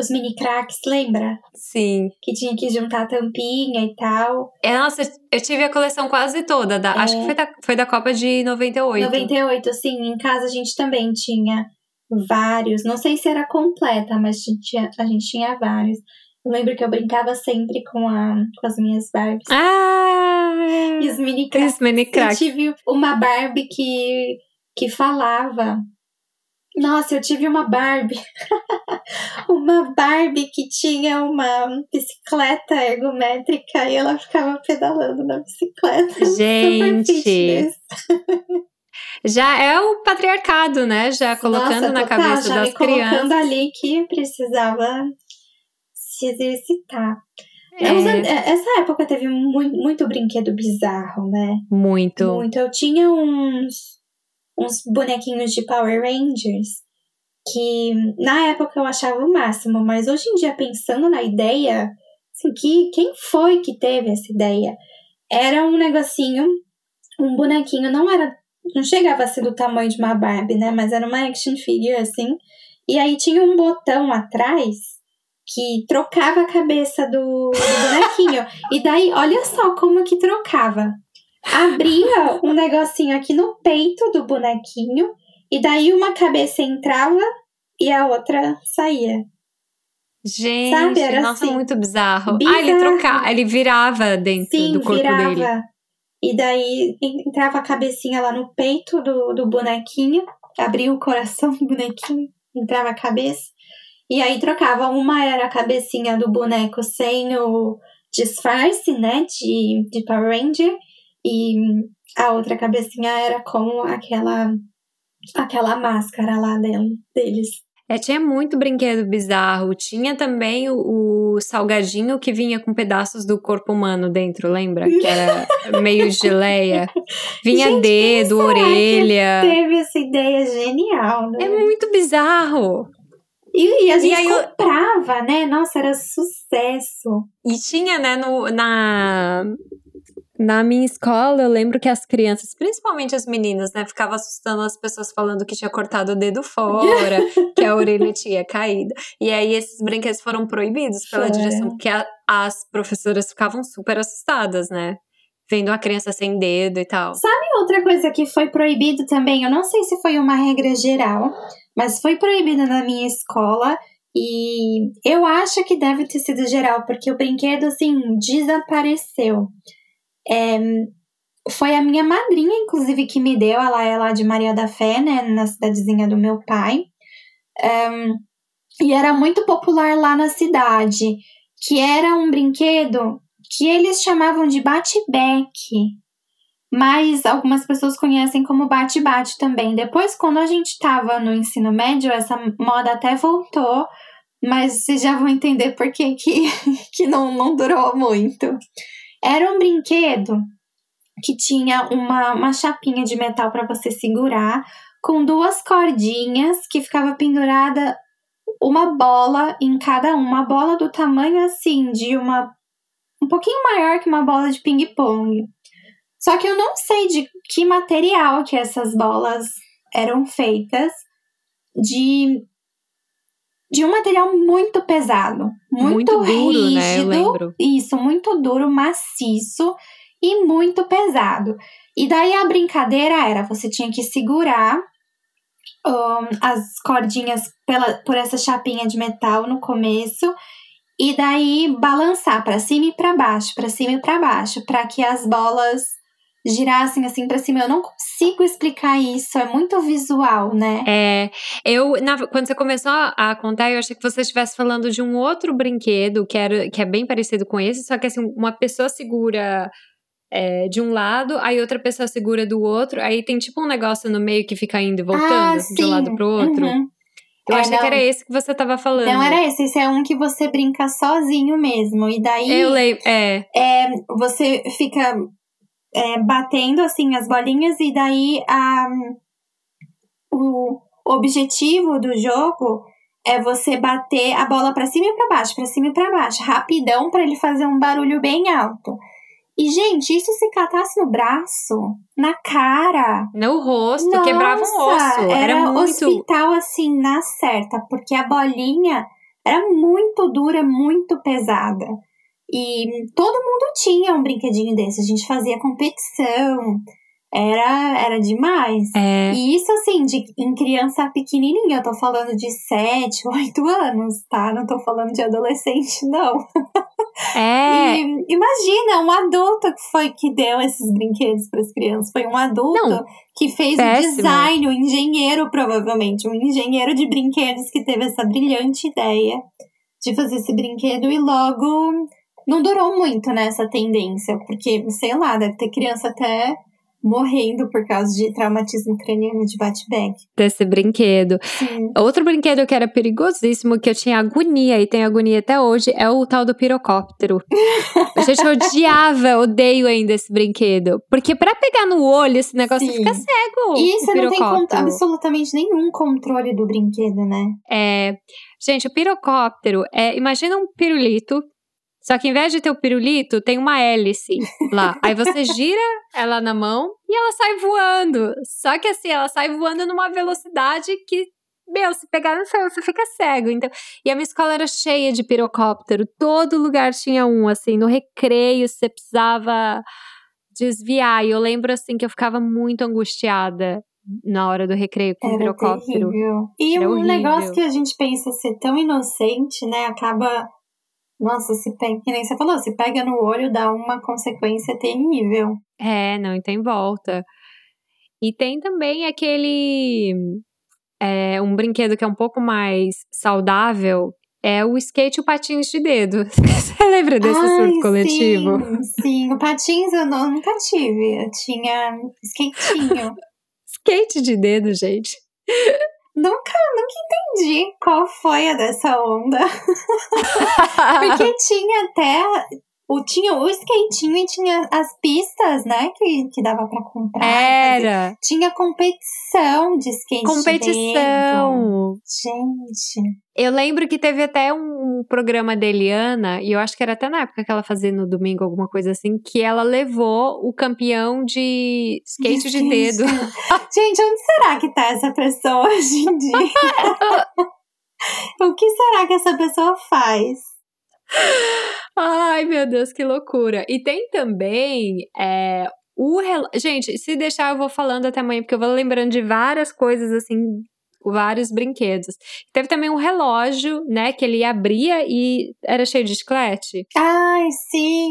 os mini cracks, lembra? Sim. Que tinha que juntar a tampinha e tal. É, nossa, eu tive a coleção quase toda. Da, Acho É. que foi da, foi da Copa de 98. 98, sim. Em casa a gente também tinha vários. Não sei se era completa, mas a gente tinha, a gente tinha vários. Eu lembro que eu brincava sempre com, a, com as minhas Barbies. Ah! E os mini cracks. Os mini Eu crack. tive uma Barbie que, que falava. Nossa, eu tive uma Barbie. uma Barbie que tinha uma bicicleta ergométrica e ela ficava pedalando na bicicleta. Super Gente, já é o patriarcado, né? Já colocando Nossa, na total, cabeça já das me colocando crianças. ali que precisava se exercitar. É, Os an- Essa época teve muito, muito brinquedo bizarro, né? muito. Muito. Eu tinha uns, uns bonequinhos de Power Rangers que na época eu achava o máximo, mas hoje em dia, pensando na ideia, assim, que, quem foi que teve essa ideia? Era um negocinho, um bonequinho, não era. Não chegava a ser do tamanho de uma Barbie, né? Mas era uma action figure, assim. E aí tinha um botão atrás que trocava a cabeça do, do bonequinho. e daí, olha só como que trocava abria um negocinho aqui no peito do bonequinho e daí uma cabeça entrava e a outra saía. Gente, Sabe, era nossa, assim. muito bizarro. Bizarro. Ah, ele trocava, ele virava dentro Sim, do corpo virava. dele. E daí entrava a cabecinha lá no peito do, do bonequinho, abria o coração do bonequinho, entrava a cabeça. E aí trocava. Uma era a cabecinha do boneco sem o disfarce, né? De, de Power Ranger. E a outra cabecinha era com aquela aquela máscara lá dele, deles. É, tinha muito brinquedo bizarro. Tinha também o, o, salgadinho que vinha com pedaços do corpo humano dentro, lembra? Que era meio geleia. Vinha Gente, dedo, orelha. teve essa ideia genial, né? É muito bizarro. E, e a gente e comprava, eu... né? Nossa, era sucesso. E tinha, né, no, na, na minha escola, eu lembro que as crianças, principalmente as meninas, né, ficavam assustando as pessoas falando que tinha cortado o dedo fora, que a orelha tinha caído. E aí esses brinquedos foram proibidos pela direção, porque a, as professoras ficavam super assustadas, né? Vendo a criança sem dedo e tal. Sabe outra coisa que foi proibido também? Eu não sei se foi uma regra geral, mas foi proibido na minha escola. E eu acho que deve ter sido geral, porque o brinquedo, assim, desapareceu. É, foi a minha madrinha, inclusive, que me deu. Ela é lá de Maria da Fé, né? Na cidadezinha do meu pai. Um, e era muito popular lá na cidade. Que era um brinquedo que eles chamavam de bate-back. Mas algumas pessoas conhecem como bate-bate também. Depois, quando a gente estava no ensino médio, essa moda até voltou. Mas vocês já vão entender por que, que, que não, não durou muito. Era um brinquedo que tinha uma, uma chapinha de metal para você segurar, com duas cordinhas que ficava pendurada uma bola em cada uma, uma bola do tamanho assim de uma um pouquinho maior que uma bola de ping-pong. Só que eu não sei de que material que essas bolas eram feitas, de de um material muito pesado, muito, muito duro, rígido, né? Eu lembro. Isso, muito duro, maciço e muito pesado. E daí a brincadeira era, você tinha que segurar um, as cordinhas pela, por essa chapinha de metal no começo e daí balançar para cima e para baixo, para cima e para baixo, para que as bolas girassem assim para cima. Eu não consigo explicar isso, é muito visual, né? É, eu na, quando você começou a contar, eu achei que você estivesse falando de um outro brinquedo que era que é bem parecido com esse, só que assim uma pessoa segura é, de um lado, aí outra pessoa segura do outro, aí tem tipo um negócio no meio que fica indo e voltando ah, de um lado pro outro. Uhum. Eu é, achei não, que era esse que você tava falando. Não era esse, esse é um que você brinca sozinho mesmo. E daí. Eu leio, é. é você fica é, batendo assim as bolinhas e daí a, o objetivo do jogo é você bater a bola para cima e para baixo, para cima e para baixo, rapidão para ele fazer um barulho bem alto. E gente, isso se catasse no braço, na cara, no rosto, nossa, quebrava um osso, era, era muito hospital assim na certa, porque a bolinha era muito dura, muito pesada. E todo mundo tinha um brinquedinho desse. A gente fazia competição. Era, era demais. É. E isso, assim, de, em criança pequenininha. Eu tô falando de 7, 8 anos, tá? Não tô falando de adolescente, não. É. E, imagina, um adulto que foi que deu esses brinquedos para as crianças. Foi um adulto não, que fez péssimo. o design, um engenheiro, provavelmente. Um engenheiro de brinquedos que teve essa brilhante ideia de fazer esse brinquedo e logo não durou muito nessa né, tendência, porque, sei lá, deve ter criança até morrendo por causa de traumatismo craniano de bate-back. Desse brinquedo. Sim. Outro brinquedo que era perigosíssimo, que eu tinha agonia e tenho agonia até hoje, é o tal do pirocóptero. Gente, eu odiava, odeio ainda esse brinquedo. Porque para pegar no olho, esse negócio Sim. fica cego. E você não tem absolutamente nenhum controle do brinquedo, né? É. Gente, o pirocóptero é. Imagina um pirulito só que em vez de ter o pirulito, tem uma hélice lá. Aí você gira ela na mão e ela sai voando. Só que assim, ela sai voando numa velocidade que, meu, se pegar no céu, você fica cego. Então, e a minha escola era cheia de pirocóptero. Todo lugar tinha um, assim, no recreio você precisava desviar. E eu lembro assim que eu ficava muito angustiada na hora do recreio com Era o pirocóptero. Terrível. E Era um horrível. negócio que a gente pensa ser tão inocente, né, acaba nossa, se pega, que nem você falou, se pega no olho, dá uma consequência terrível. É, não tem volta. E tem também aquele. é, um brinquedo que é um pouco mais saudável é o skate e o patins de dedo. Você lembra desse Ai, surto coletivo? Sim, sim, o patins eu não, nunca tive. Eu tinha skatinho. skate de dedo, gente. Nunca, nunca entendi qual foi a dessa onda. Porque tinha até o, tinha o skatinho e tinha as pistas, né? Que, que dava pra comprar. Era. Tinha competição de skate. Competição. Gente. Eu lembro que teve até um programa da Eliana, e eu acho que era até na época que ela fazia no domingo alguma coisa assim, que ela levou o campeão de skate de, de dedo. Gente, onde será que tá essa pessoa hoje em dia? o que será que essa pessoa faz? Ai, meu Deus, que loucura. E tem também é, o rel... Gente, se deixar, eu vou falando até amanhã, porque eu vou lembrando de várias coisas assim vários brinquedos. Teve também um relógio, né, que ele abria e era cheio de chiclete. Ai, sim,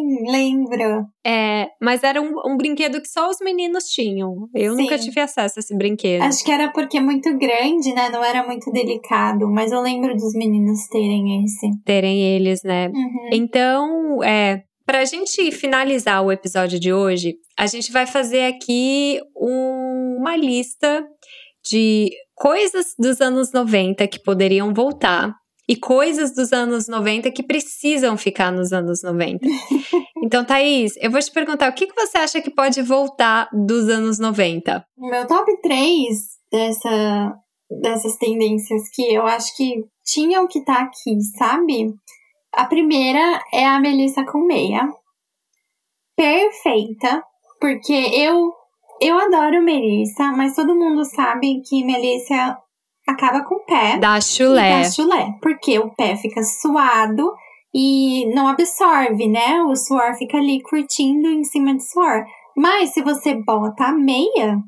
lembro. É, mas era um, um brinquedo que só os meninos tinham. Eu sim. nunca tive acesso a esse brinquedo. Acho que era porque é muito grande, né, não era muito delicado, mas eu lembro dos meninos terem esse. Terem eles, né. Uhum. Então, é, para a gente finalizar o episódio de hoje, a gente vai fazer aqui um, uma lista de coisas dos anos 90 que poderiam voltar e coisas dos anos 90 que precisam ficar nos anos 90. Então, Thaís, eu vou te perguntar, o que, que você acha que pode voltar dos anos 90? O meu top 3 dessa, dessas tendências que eu acho que tinham que estar tá aqui, sabe? A primeira é a Melissa com meia. Perfeita, porque eu eu adoro Melissa, mas todo mundo sabe que Melissa acaba com o pé. Dá chulé. Dá chulé. Porque o pé fica suado e não absorve, né? O suor fica ali curtindo em cima de suor. Mas se você bota a meia,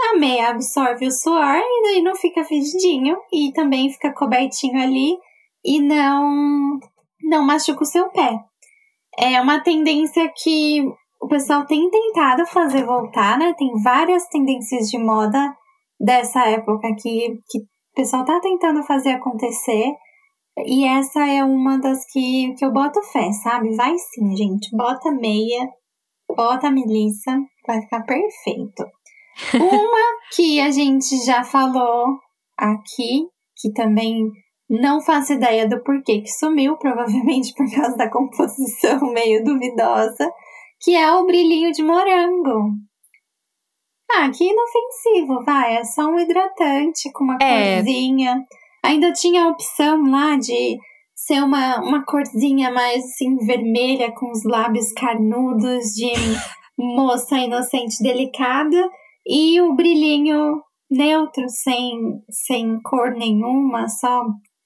a meia absorve o suor e daí não fica fedidinho e também fica cobertinho ali e não não machuca o seu pé. É uma tendência que o pessoal tem tentado fazer voltar, né? Tem várias tendências de moda dessa época que, que o pessoal tá tentando fazer acontecer. E essa é uma das que, que eu boto fé, sabe? Vai sim, gente. Bota meia, bota melissa, vai ficar perfeito. Uma que a gente já falou aqui, que também não faço ideia do porquê que sumiu, provavelmente por causa da composição meio duvidosa, que é o brilhinho de morango. Ah, que inofensivo, vai. É só um hidratante com uma é. corzinha. Ainda tinha a opção lá de ser uma, uma corzinha mais assim, vermelha, com os lábios carnudos, de moça inocente delicada. E o brilhinho neutro, sem, sem cor nenhuma, só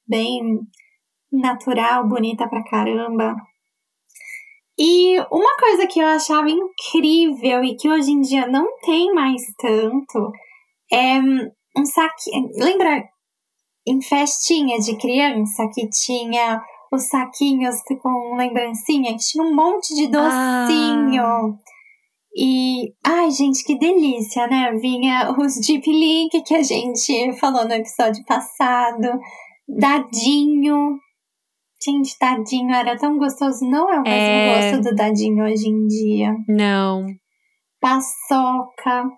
bem natural, bonita pra caramba. E uma coisa que eu achava incrível e que hoje em dia não tem mais tanto é um saquinho. Lembra em festinha de criança que tinha os saquinhos com lembrancinha, que tinha um monte de docinho. Ah. E, ai, gente, que delícia, né? Vinha os Deep Link que a gente falou no episódio passado, dadinho, Gente, dadinho era tão gostoso. Não é o mesmo é... gosto do dadinho hoje em dia. Não. Paçoca.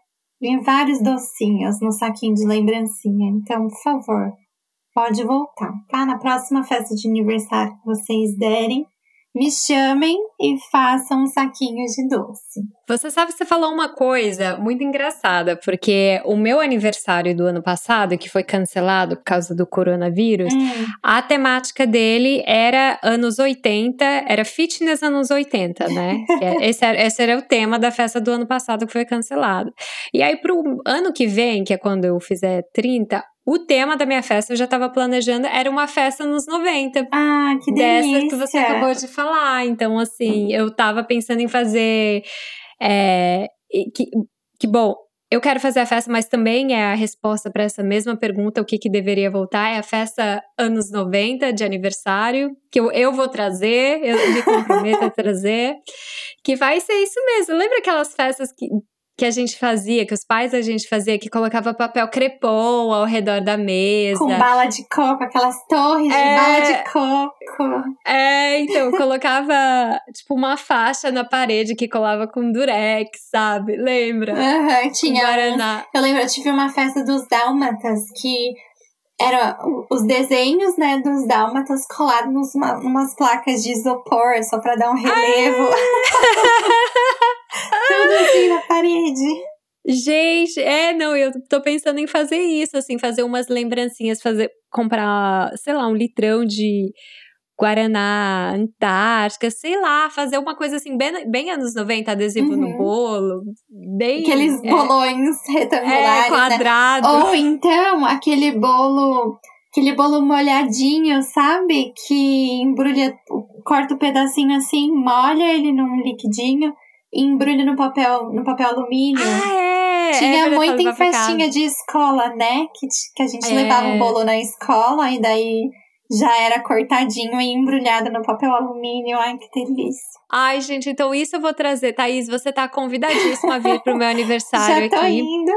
Vem vários docinhos no saquinho de lembrancinha. Então, por favor, pode voltar, tá? Na próxima festa de aniversário que vocês derem, me chamem e façam um saquinho de doce. Você sabe que você falou uma coisa muito engraçada, porque o meu aniversário do ano passado, que foi cancelado por causa do coronavírus, hum. a temática dele era anos 80, era fitness anos 80, né? É, esse, era, esse era o tema da festa do ano passado que foi cancelado. E aí, pro ano que vem, que é quando eu fizer 30, o tema da minha festa eu já estava planejando, era uma festa nos 90. Ah, que delícia. Dessa que você acabou de falar. Então, assim, eu estava pensando em fazer. É, que, que bom, eu quero fazer a festa, mas também é a resposta para essa mesma pergunta: o que, que deveria voltar? É a festa anos 90 de aniversário, que eu, eu vou trazer, eu me comprometo a trazer, que vai ser isso mesmo. Lembra aquelas festas que que a gente fazia, que os pais da gente fazia, que colocava papel crepom ao redor da mesa. Com bala de coco, aquelas torres é... de bala de coco. É, então, colocava, tipo, uma faixa na parede que colava com durex, sabe? Lembra? Uhum, tinha. Guaraná. Eu lembro, eu tive uma festa dos dálmatas que era os desenhos, né, dos dálmatas colados nos umas placas de isopor, só pra dar um relevo. Tudo assim na parede. Gente, é, não, eu tô pensando em fazer isso, assim, fazer umas lembrancinhas, fazer, comprar, sei lá, um litrão de Guaraná, Antártica, sei lá, fazer uma coisa assim, bem, bem anos 90, adesivo uhum. no bolo, bem... Aqueles é, bolões retangulares, é, quadrados. Né? Ou então, aquele bolo, aquele bolo molhadinho, sabe? Que embrulha, corta o um pedacinho assim, molha ele num liquidinho embrulha no papel, no papel alumínio. Ah, é! Tinha é muito em festinha de escola, né? Que, que a gente é. levava um bolo na escola e daí já era cortadinho e embrulhado no papel alumínio. Ai, que delícia. Ai, gente, então isso eu vou trazer. Thaís, você tá convidadíssima a vir pro meu aniversário já tô aqui. Indo.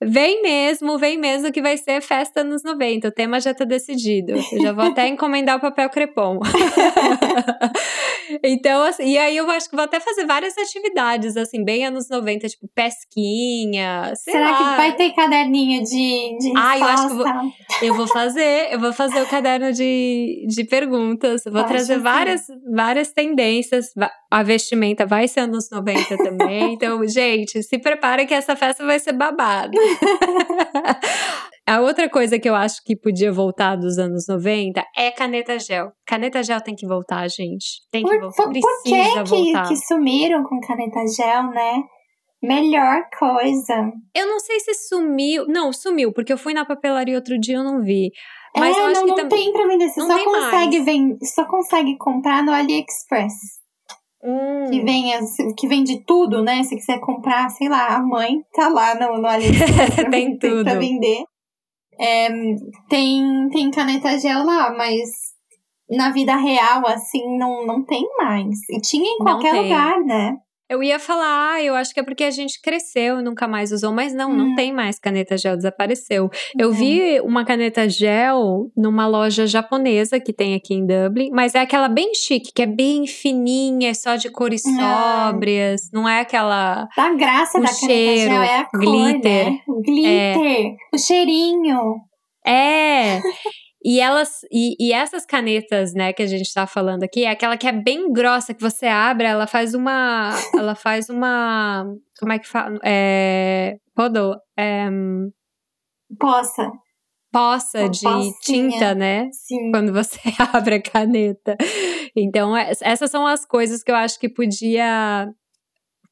Vem mesmo, vem mesmo que vai ser festa nos 90. O tema já tá decidido. Eu já vou até encomendar o papel crepom. então, assim, e aí eu acho que vou até fazer várias atividades, assim, bem anos 90, tipo pesquinha. Será lá. que vai ter caderninho de, de Ah, eu acho que vou, eu vou fazer, eu vou fazer o caderno de, de perguntas. vou Pode trazer várias, várias tendências. A vestimenta vai ser anos 90 também. Então, gente, se prepara que essa festa vai ser babada. A outra coisa que eu acho que podia voltar dos anos 90 é caneta gel. Caneta gel tem que voltar, gente. Tem que por, voltar. Por, por que, voltar. que sumiram com caneta gel, né? Melhor coisa. Eu não sei se sumiu. Não, sumiu, porque eu fui na papelaria outro dia e eu não vi. Mas é, eu acho não, que não tem pra vender. Você só consegue, vend... só consegue comprar no AliExpress. Hum. Que, vem, que vende tudo, né? Se quiser comprar, sei lá, a mãe tá lá no, no AliExpress pra, tem tudo. pra vender. É, tem, tem caneta gel lá, mas na vida real, assim, não, não tem mais. E tinha em qualquer lugar, né? Eu ia falar, ah, eu acho que é porque a gente cresceu e nunca mais usou, mas não, hum. não tem mais caneta gel, desapareceu. Eu vi uma caneta gel numa loja japonesa que tem aqui em Dublin, mas é aquela bem chique, que é bem fininha, é só de cores ah. sóbrias, não é aquela. A graça o da cheiro, caneta gel é a cor, glitter. Né? O glitter, é. o cheirinho. É. E elas e, e, essas canetas, né, que a gente tá falando aqui, é aquela que é bem grossa, que você abre, ela faz uma. ela faz uma. Como é que fala? É. Rodou. É, poça. Poça uma de pocinha. tinta, né? Sim. Quando você abre a caneta. Então, é, essas são as coisas que eu acho que podia.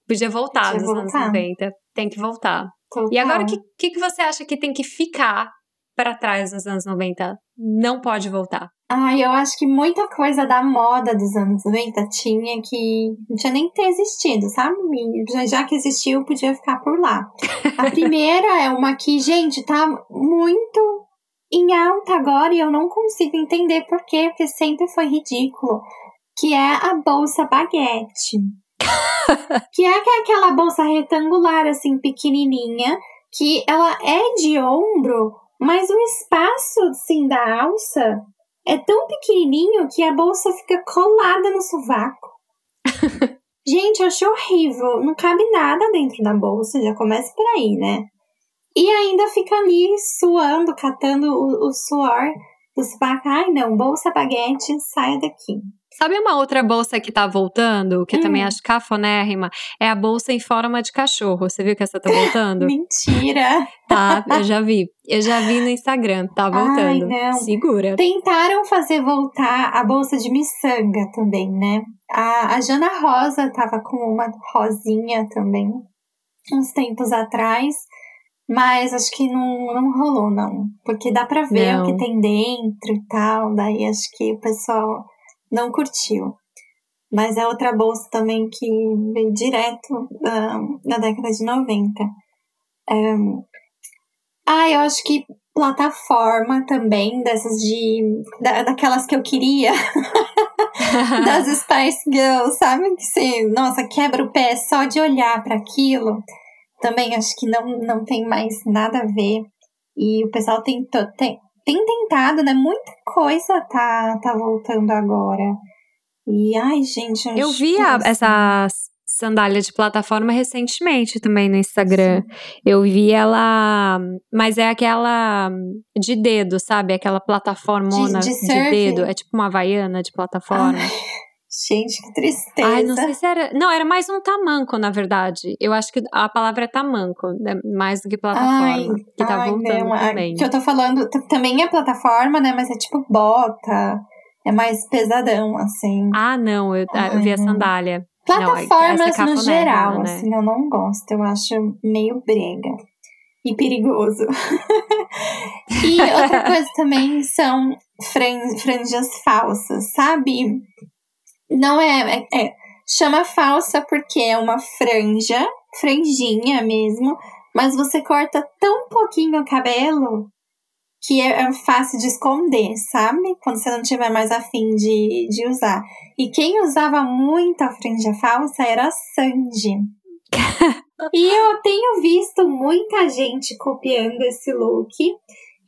Podia voltar podia nos voltar. anos 90. Tem que voltar. Total. E agora, o que, que, que você acha que tem que ficar para trás nos anos 90 não pode voltar? Ah, eu acho que muita coisa da moda dos anos 90 tinha que não tinha nem ter existido, sabe? Já, já que existiu, podia ficar por lá. A primeira é uma que, gente, tá muito em alta agora e eu não consigo entender por quê, porque sempre foi ridículo. Que é a bolsa baguete. que é aquela bolsa retangular, assim, pequenininha, que ela é de ombro, mas o espaço, assim, da alça é tão pequenininho que a bolsa fica colada no sovaco. Gente, eu achei horrível. Não cabe nada dentro da bolsa, já começa por aí, né? E ainda fica ali suando, catando o, o suor do sovaco. Ai, não, bolsa baguete, saia daqui. Sabe uma outra bolsa que tá voltando, que eu também Hum. acho cafonérrima? É a bolsa em forma de cachorro. Você viu que essa tá voltando? Mentira! tá, eu já vi. Eu já vi no Instagram, tá voltando. não. Segura. Tentaram fazer voltar a bolsa de miçanga também, né? A, a Jana Rosa tava com uma rosinha também, uns tempos atrás. Mas acho que não, não rolou, não. Porque dá pra ver Não. o que tem dentro e tal. Daí acho que o pessoal não curtiu. Mas é outra bolsa também que veio direto da, da década de 90. É, ah, eu acho que plataforma também, dessas de. Da, daquelas que eu queria. das Spice Girls, sabe? Que você, nossa, quebra o pé só de olhar para aquilo. também acho que não, não tem mais nada a ver. E o pessoal tem, tem, tem tentado, né? Muita coisa tá, tá voltando agora. E, ai, gente. Eu vi a, essa sandália de plataforma recentemente também no Instagram. Sim. Eu vi ela, mas é aquela de dedo, sabe? Aquela plataforma de, de, de dedo. É tipo uma havaiana de plataforma. Ai. Gente, que tristeza. Ai, não sei se era. Não, era mais um tamanco, na verdade. Eu acho que a palavra é tamanco, né? mais do que plataforma. Ai, que tá ai, voltando não, também. que eu tô falando também é plataforma, né? Mas é tipo bota. É mais pesadão, assim. Ah, não, eu, ai, eu vi a sandália. Plataformas não, no geral, né? assim, eu não gosto. Eu acho meio brega e perigoso. e outra coisa também são franjas falsas, sabe? Não é, é, é, Chama falsa porque é uma franja, franjinha mesmo, mas você corta tão pouquinho o cabelo que é, é fácil de esconder, sabe? Quando você não tiver mais afim de, de usar. E quem usava muito a franja falsa era a Sandy. e eu tenho visto muita gente copiando esse look.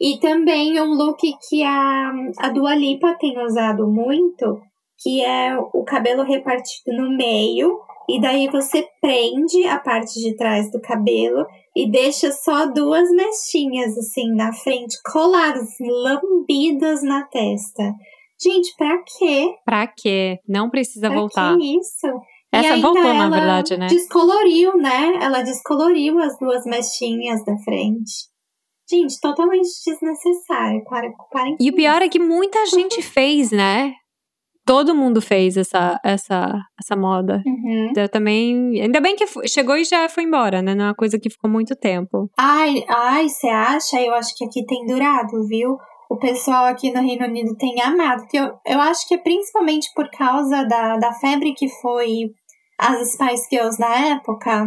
E também um look que a, a Dua Lipa tem usado muito, que é o cabelo repartido no meio. E daí você prende a parte de trás do cabelo e deixa só duas mechinhas assim na frente, coladas, assim, lambidas na testa. Gente, pra quê? Pra quê? Não precisa pra voltar. Que isso? Essa voltou, na verdade, né? Descoloriu, né? Ela descoloriu as duas mechinhas da frente. Gente, totalmente desnecessário. Para, para e o pior é que muita gente fez, né? Todo mundo fez essa, essa, essa moda. Uhum. Eu também. Ainda bem que chegou e já foi embora, né? Não é uma coisa que ficou muito tempo. Ai, ai, você acha? Eu acho que aqui tem durado, viu? O pessoal aqui no Reino Unido tem amado. Eu, eu acho que é principalmente por causa da, da febre que foi as Spice Girls na época.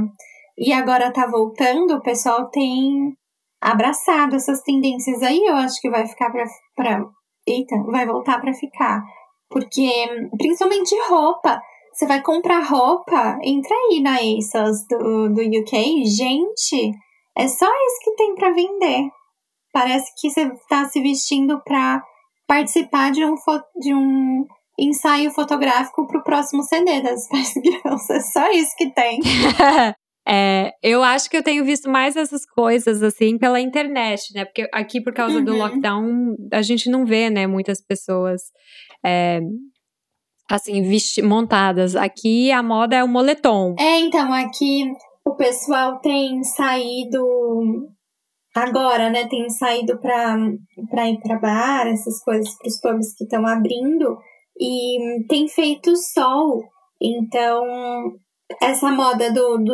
E agora tá voltando, o pessoal tem abraçado essas tendências aí. Eu acho que vai ficar pra. pra eita, vai voltar pra ficar. Porque, principalmente roupa, você vai comprar roupa, entra aí na ASOS do, do UK, gente, é só isso que tem para vender. Parece que você tá se vestindo para participar de um, de um ensaio fotográfico pro próximo CD das Spice Girls. É só isso que tem. É, eu acho que eu tenho visto mais essas coisas assim pela internet, né? Porque aqui, por causa uhum. do lockdown, a gente não vê, né, muitas pessoas é, assim, montadas. Aqui a moda é o moletom. É, então, aqui o pessoal tem saído agora, né? Tem saído pra ir pra bar, essas coisas, pros pubs que estão abrindo. E tem feito sol. Então, essa moda do, do,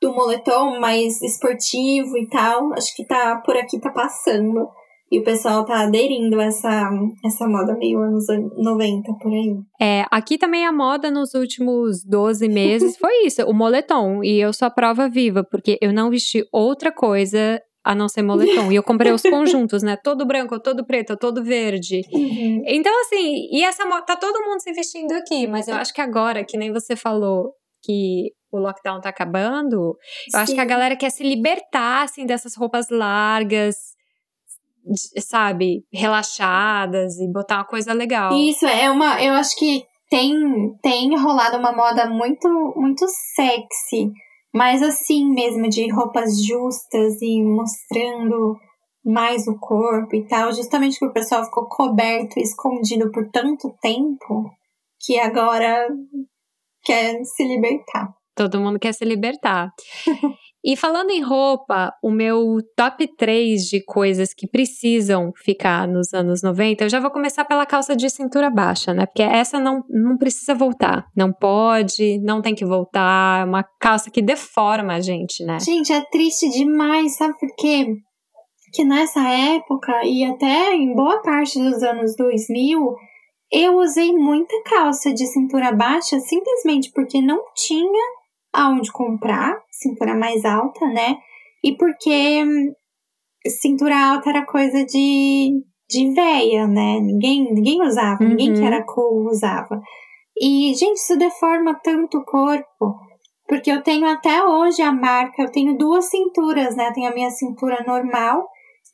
do moletom mais esportivo e tal, acho que tá por aqui tá passando. E o pessoal tá aderindo a essa, essa moda meio anos 90 por aí. É, aqui também a moda nos últimos 12 meses foi isso, o moletom. E eu sou a prova viva, porque eu não vesti outra coisa a não ser moletom. E eu comprei os conjuntos, né? Todo branco, todo preto, todo verde. Uhum. Então, assim, e essa moda, tá todo mundo se vestindo aqui, mas eu acho que agora, que nem você falou, que o lockdown tá acabando, eu Sim. acho que a galera quer se libertar, assim, dessas roupas largas, sabe, relaxadas e botar uma coisa legal. Isso, é uma. Eu acho que tem, tem rolado uma moda muito, muito sexy, mas assim mesmo, de roupas justas e mostrando mais o corpo e tal, justamente porque o pessoal ficou coberto e escondido por tanto tempo que agora quer se libertar. Todo mundo quer se libertar. e falando em roupa, o meu top 3 de coisas que precisam ficar nos anos 90, eu já vou começar pela calça de cintura baixa, né? Porque essa não, não precisa voltar. Não pode, não tem que voltar. É uma calça que deforma a gente, né? Gente, é triste demais, sabe por quê? Que nessa época, e até em boa parte dos anos 2000, eu usei muita calça de cintura baixa simplesmente porque não tinha aonde comprar, cintura mais alta, né? E porque hum, cintura alta era coisa de, de véia, né? Ninguém, ninguém usava, uhum. ninguém que era cool usava. E, gente, isso deforma tanto o corpo. Porque eu tenho até hoje a marca, eu tenho duas cinturas, né? Eu tenho a minha cintura normal,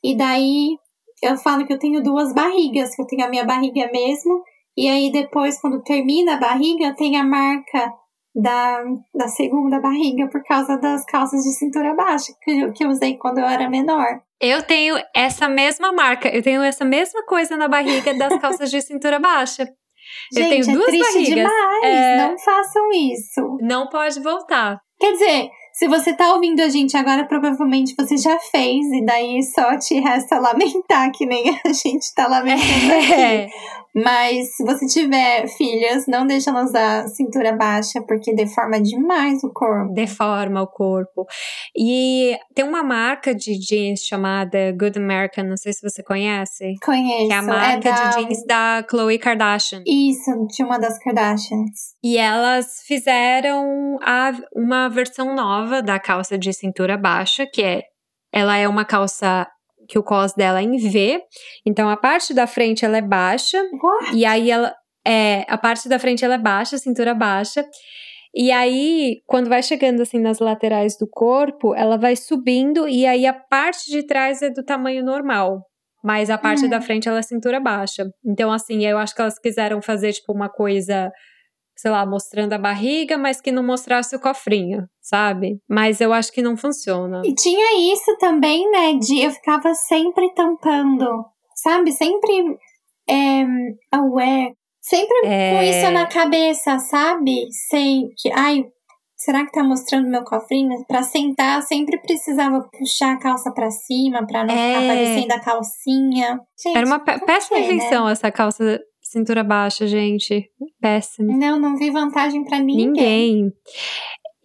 e daí eu falo que eu tenho duas barrigas, que eu tenho a minha barriga mesmo, e aí depois, quando termina a barriga, tem a marca da, da segunda barriga por causa das calças de cintura baixa que eu, que eu usei quando eu era menor. Eu tenho essa mesma marca, eu tenho essa mesma coisa na barriga das calças de cintura baixa. Gente, eu tenho é duas triste barrigas. demais. É, Não façam isso. não pode voltar. Quer dizer, se você tá ouvindo a gente agora, provavelmente você já fez, e daí só te resta lamentar, que nem a gente tá lamentando aqui. É. Mas se você tiver filhas, não deixa elas usar cintura baixa, porque deforma demais o corpo. Deforma o corpo. E tem uma marca de jeans chamada Good American, não sei se você conhece. Conheço. Que é a marca da- de jeans da Khloe Kardashian. Isso, de uma das Kardashians. E elas fizeram a- uma versão nova da calça de cintura baixa, que é ela é uma calça que o cos dela é em V, então a parte da frente ela é baixa What? e aí ela é a parte da frente ela é baixa, cintura baixa. E aí, quando vai chegando assim nas laterais do corpo, ela vai subindo e aí a parte de trás é do tamanho normal. Mas a parte Hum. da frente ela é cintura baixa. Então, assim, eu acho que elas quiseram fazer, tipo, uma coisa, sei lá, mostrando a barriga, mas que não mostrasse o cofrinho, sabe? Mas eu acho que não funciona. E tinha isso também, né? De eu ficava sempre tampando, sabe? Sempre é, aware. Sempre com É. isso na cabeça, sabe? Sei que, ai, será que tá mostrando meu cofrinho? Pra sentar, sempre precisava puxar a calça pra cima, pra não ficar É. aparecendo a calcinha. Gente, Era uma péssima né? invenção essa calça cintura baixa, gente. Péssima. Não, não vi vantagem pra ninguém. Ninguém.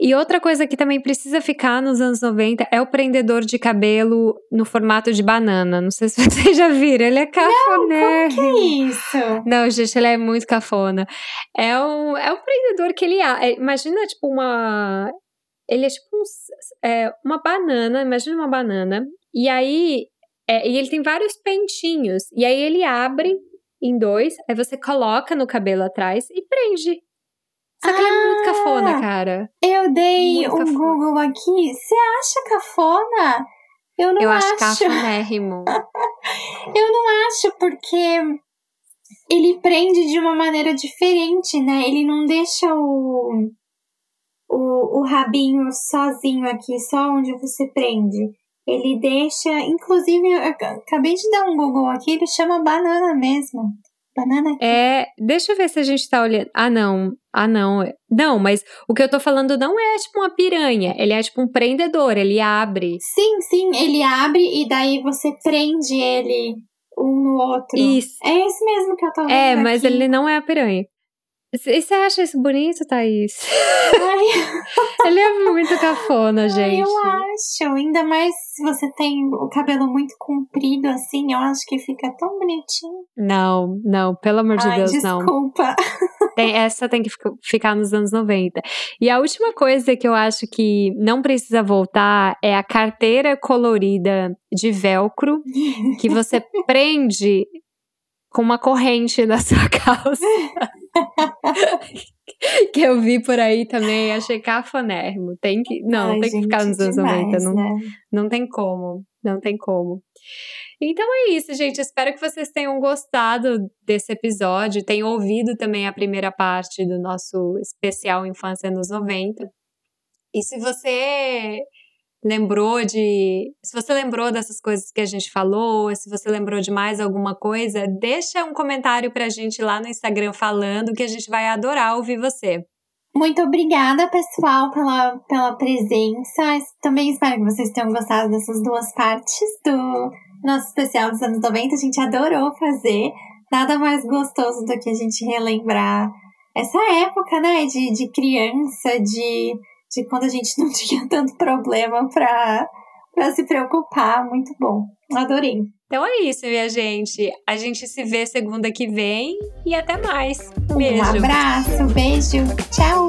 E outra coisa que também precisa ficar nos anos 90 é o prendedor de cabelo no formato de banana. Não sei se vocês já viram, ele é cafoné. Que isso? Não, gente, ele é muito cafona. É um, é um prendedor que ele. é, imagina, tipo, uma. Ele é tipo um é, uma banana. Imagina uma banana. E aí. é, e ele tem vários pentinhos. E aí ele abre em dois. Aí você coloca no cabelo atrás e prende. Só que ele é muito Ah! cafona, cara. Eu dei Muito um cafona. Google aqui. Você acha cafona? Eu não Eu acho acho. cafonérrimo. Eu não acho, porque ele prende de uma maneira diferente, né? Ele não deixa o, o, o rabinho sozinho aqui, só onde você prende. Ele deixa, inclusive, eu acabei de dar um Google aqui, ele chama banana mesmo. Banana É, deixa eu ver se a gente tá olhando. Ah, não. Ah, não. Não, mas o que eu tô falando não é tipo uma piranha. Ele é tipo um prendedor, ele abre. Sim, sim, ele abre e daí você prende ele um no outro. Isso. É esse mesmo que eu tô vendo. É, mas aqui. ele não é a piranha. E você acha isso bonito, Thaís? Ai, ele é muito cafona, ai, gente. eu acho. Ainda mais se você tem o cabelo muito comprido assim, eu acho que fica tão bonitinho. Não, não, pelo amor de Ai, Deus, não. desculpa. Tem- essa tem que fica- ficar nos anos 90. E a última coisa que eu acho que não precisa voltar é a carteira colorida de velcro que você prende com uma corrente na sua calça. que eu vi por aí também, achei cafonérrimo. Tem que, não, Ai, tem que ficar nos anos demais, 90, não, né? não tem como, não tem como. Então é isso, gente. Espero que vocês tenham gostado desse episódio, tenham ouvido também a primeira parte do nosso especial Infância nos 90. E se você lembrou de. Se você lembrou dessas coisas que a gente falou, se você lembrou de mais alguma coisa, deixa um comentário pra gente lá no Instagram falando que a gente vai adorar ouvir você. Muito obrigada, pessoal, pela, pela presença. Também espero que vocês tenham gostado dessas duas partes do nosso especial dos anos 90. A gente adorou fazer. Nada mais gostoso do que a gente relembrar essa época, né? De, de criança, de, de quando a gente não tinha tanto problema pra, pra se preocupar. Muito bom. Adorei. Então é isso, minha gente. A gente se vê segunda que vem e até mais. Um beijo. Um abraço, beijo, tchau.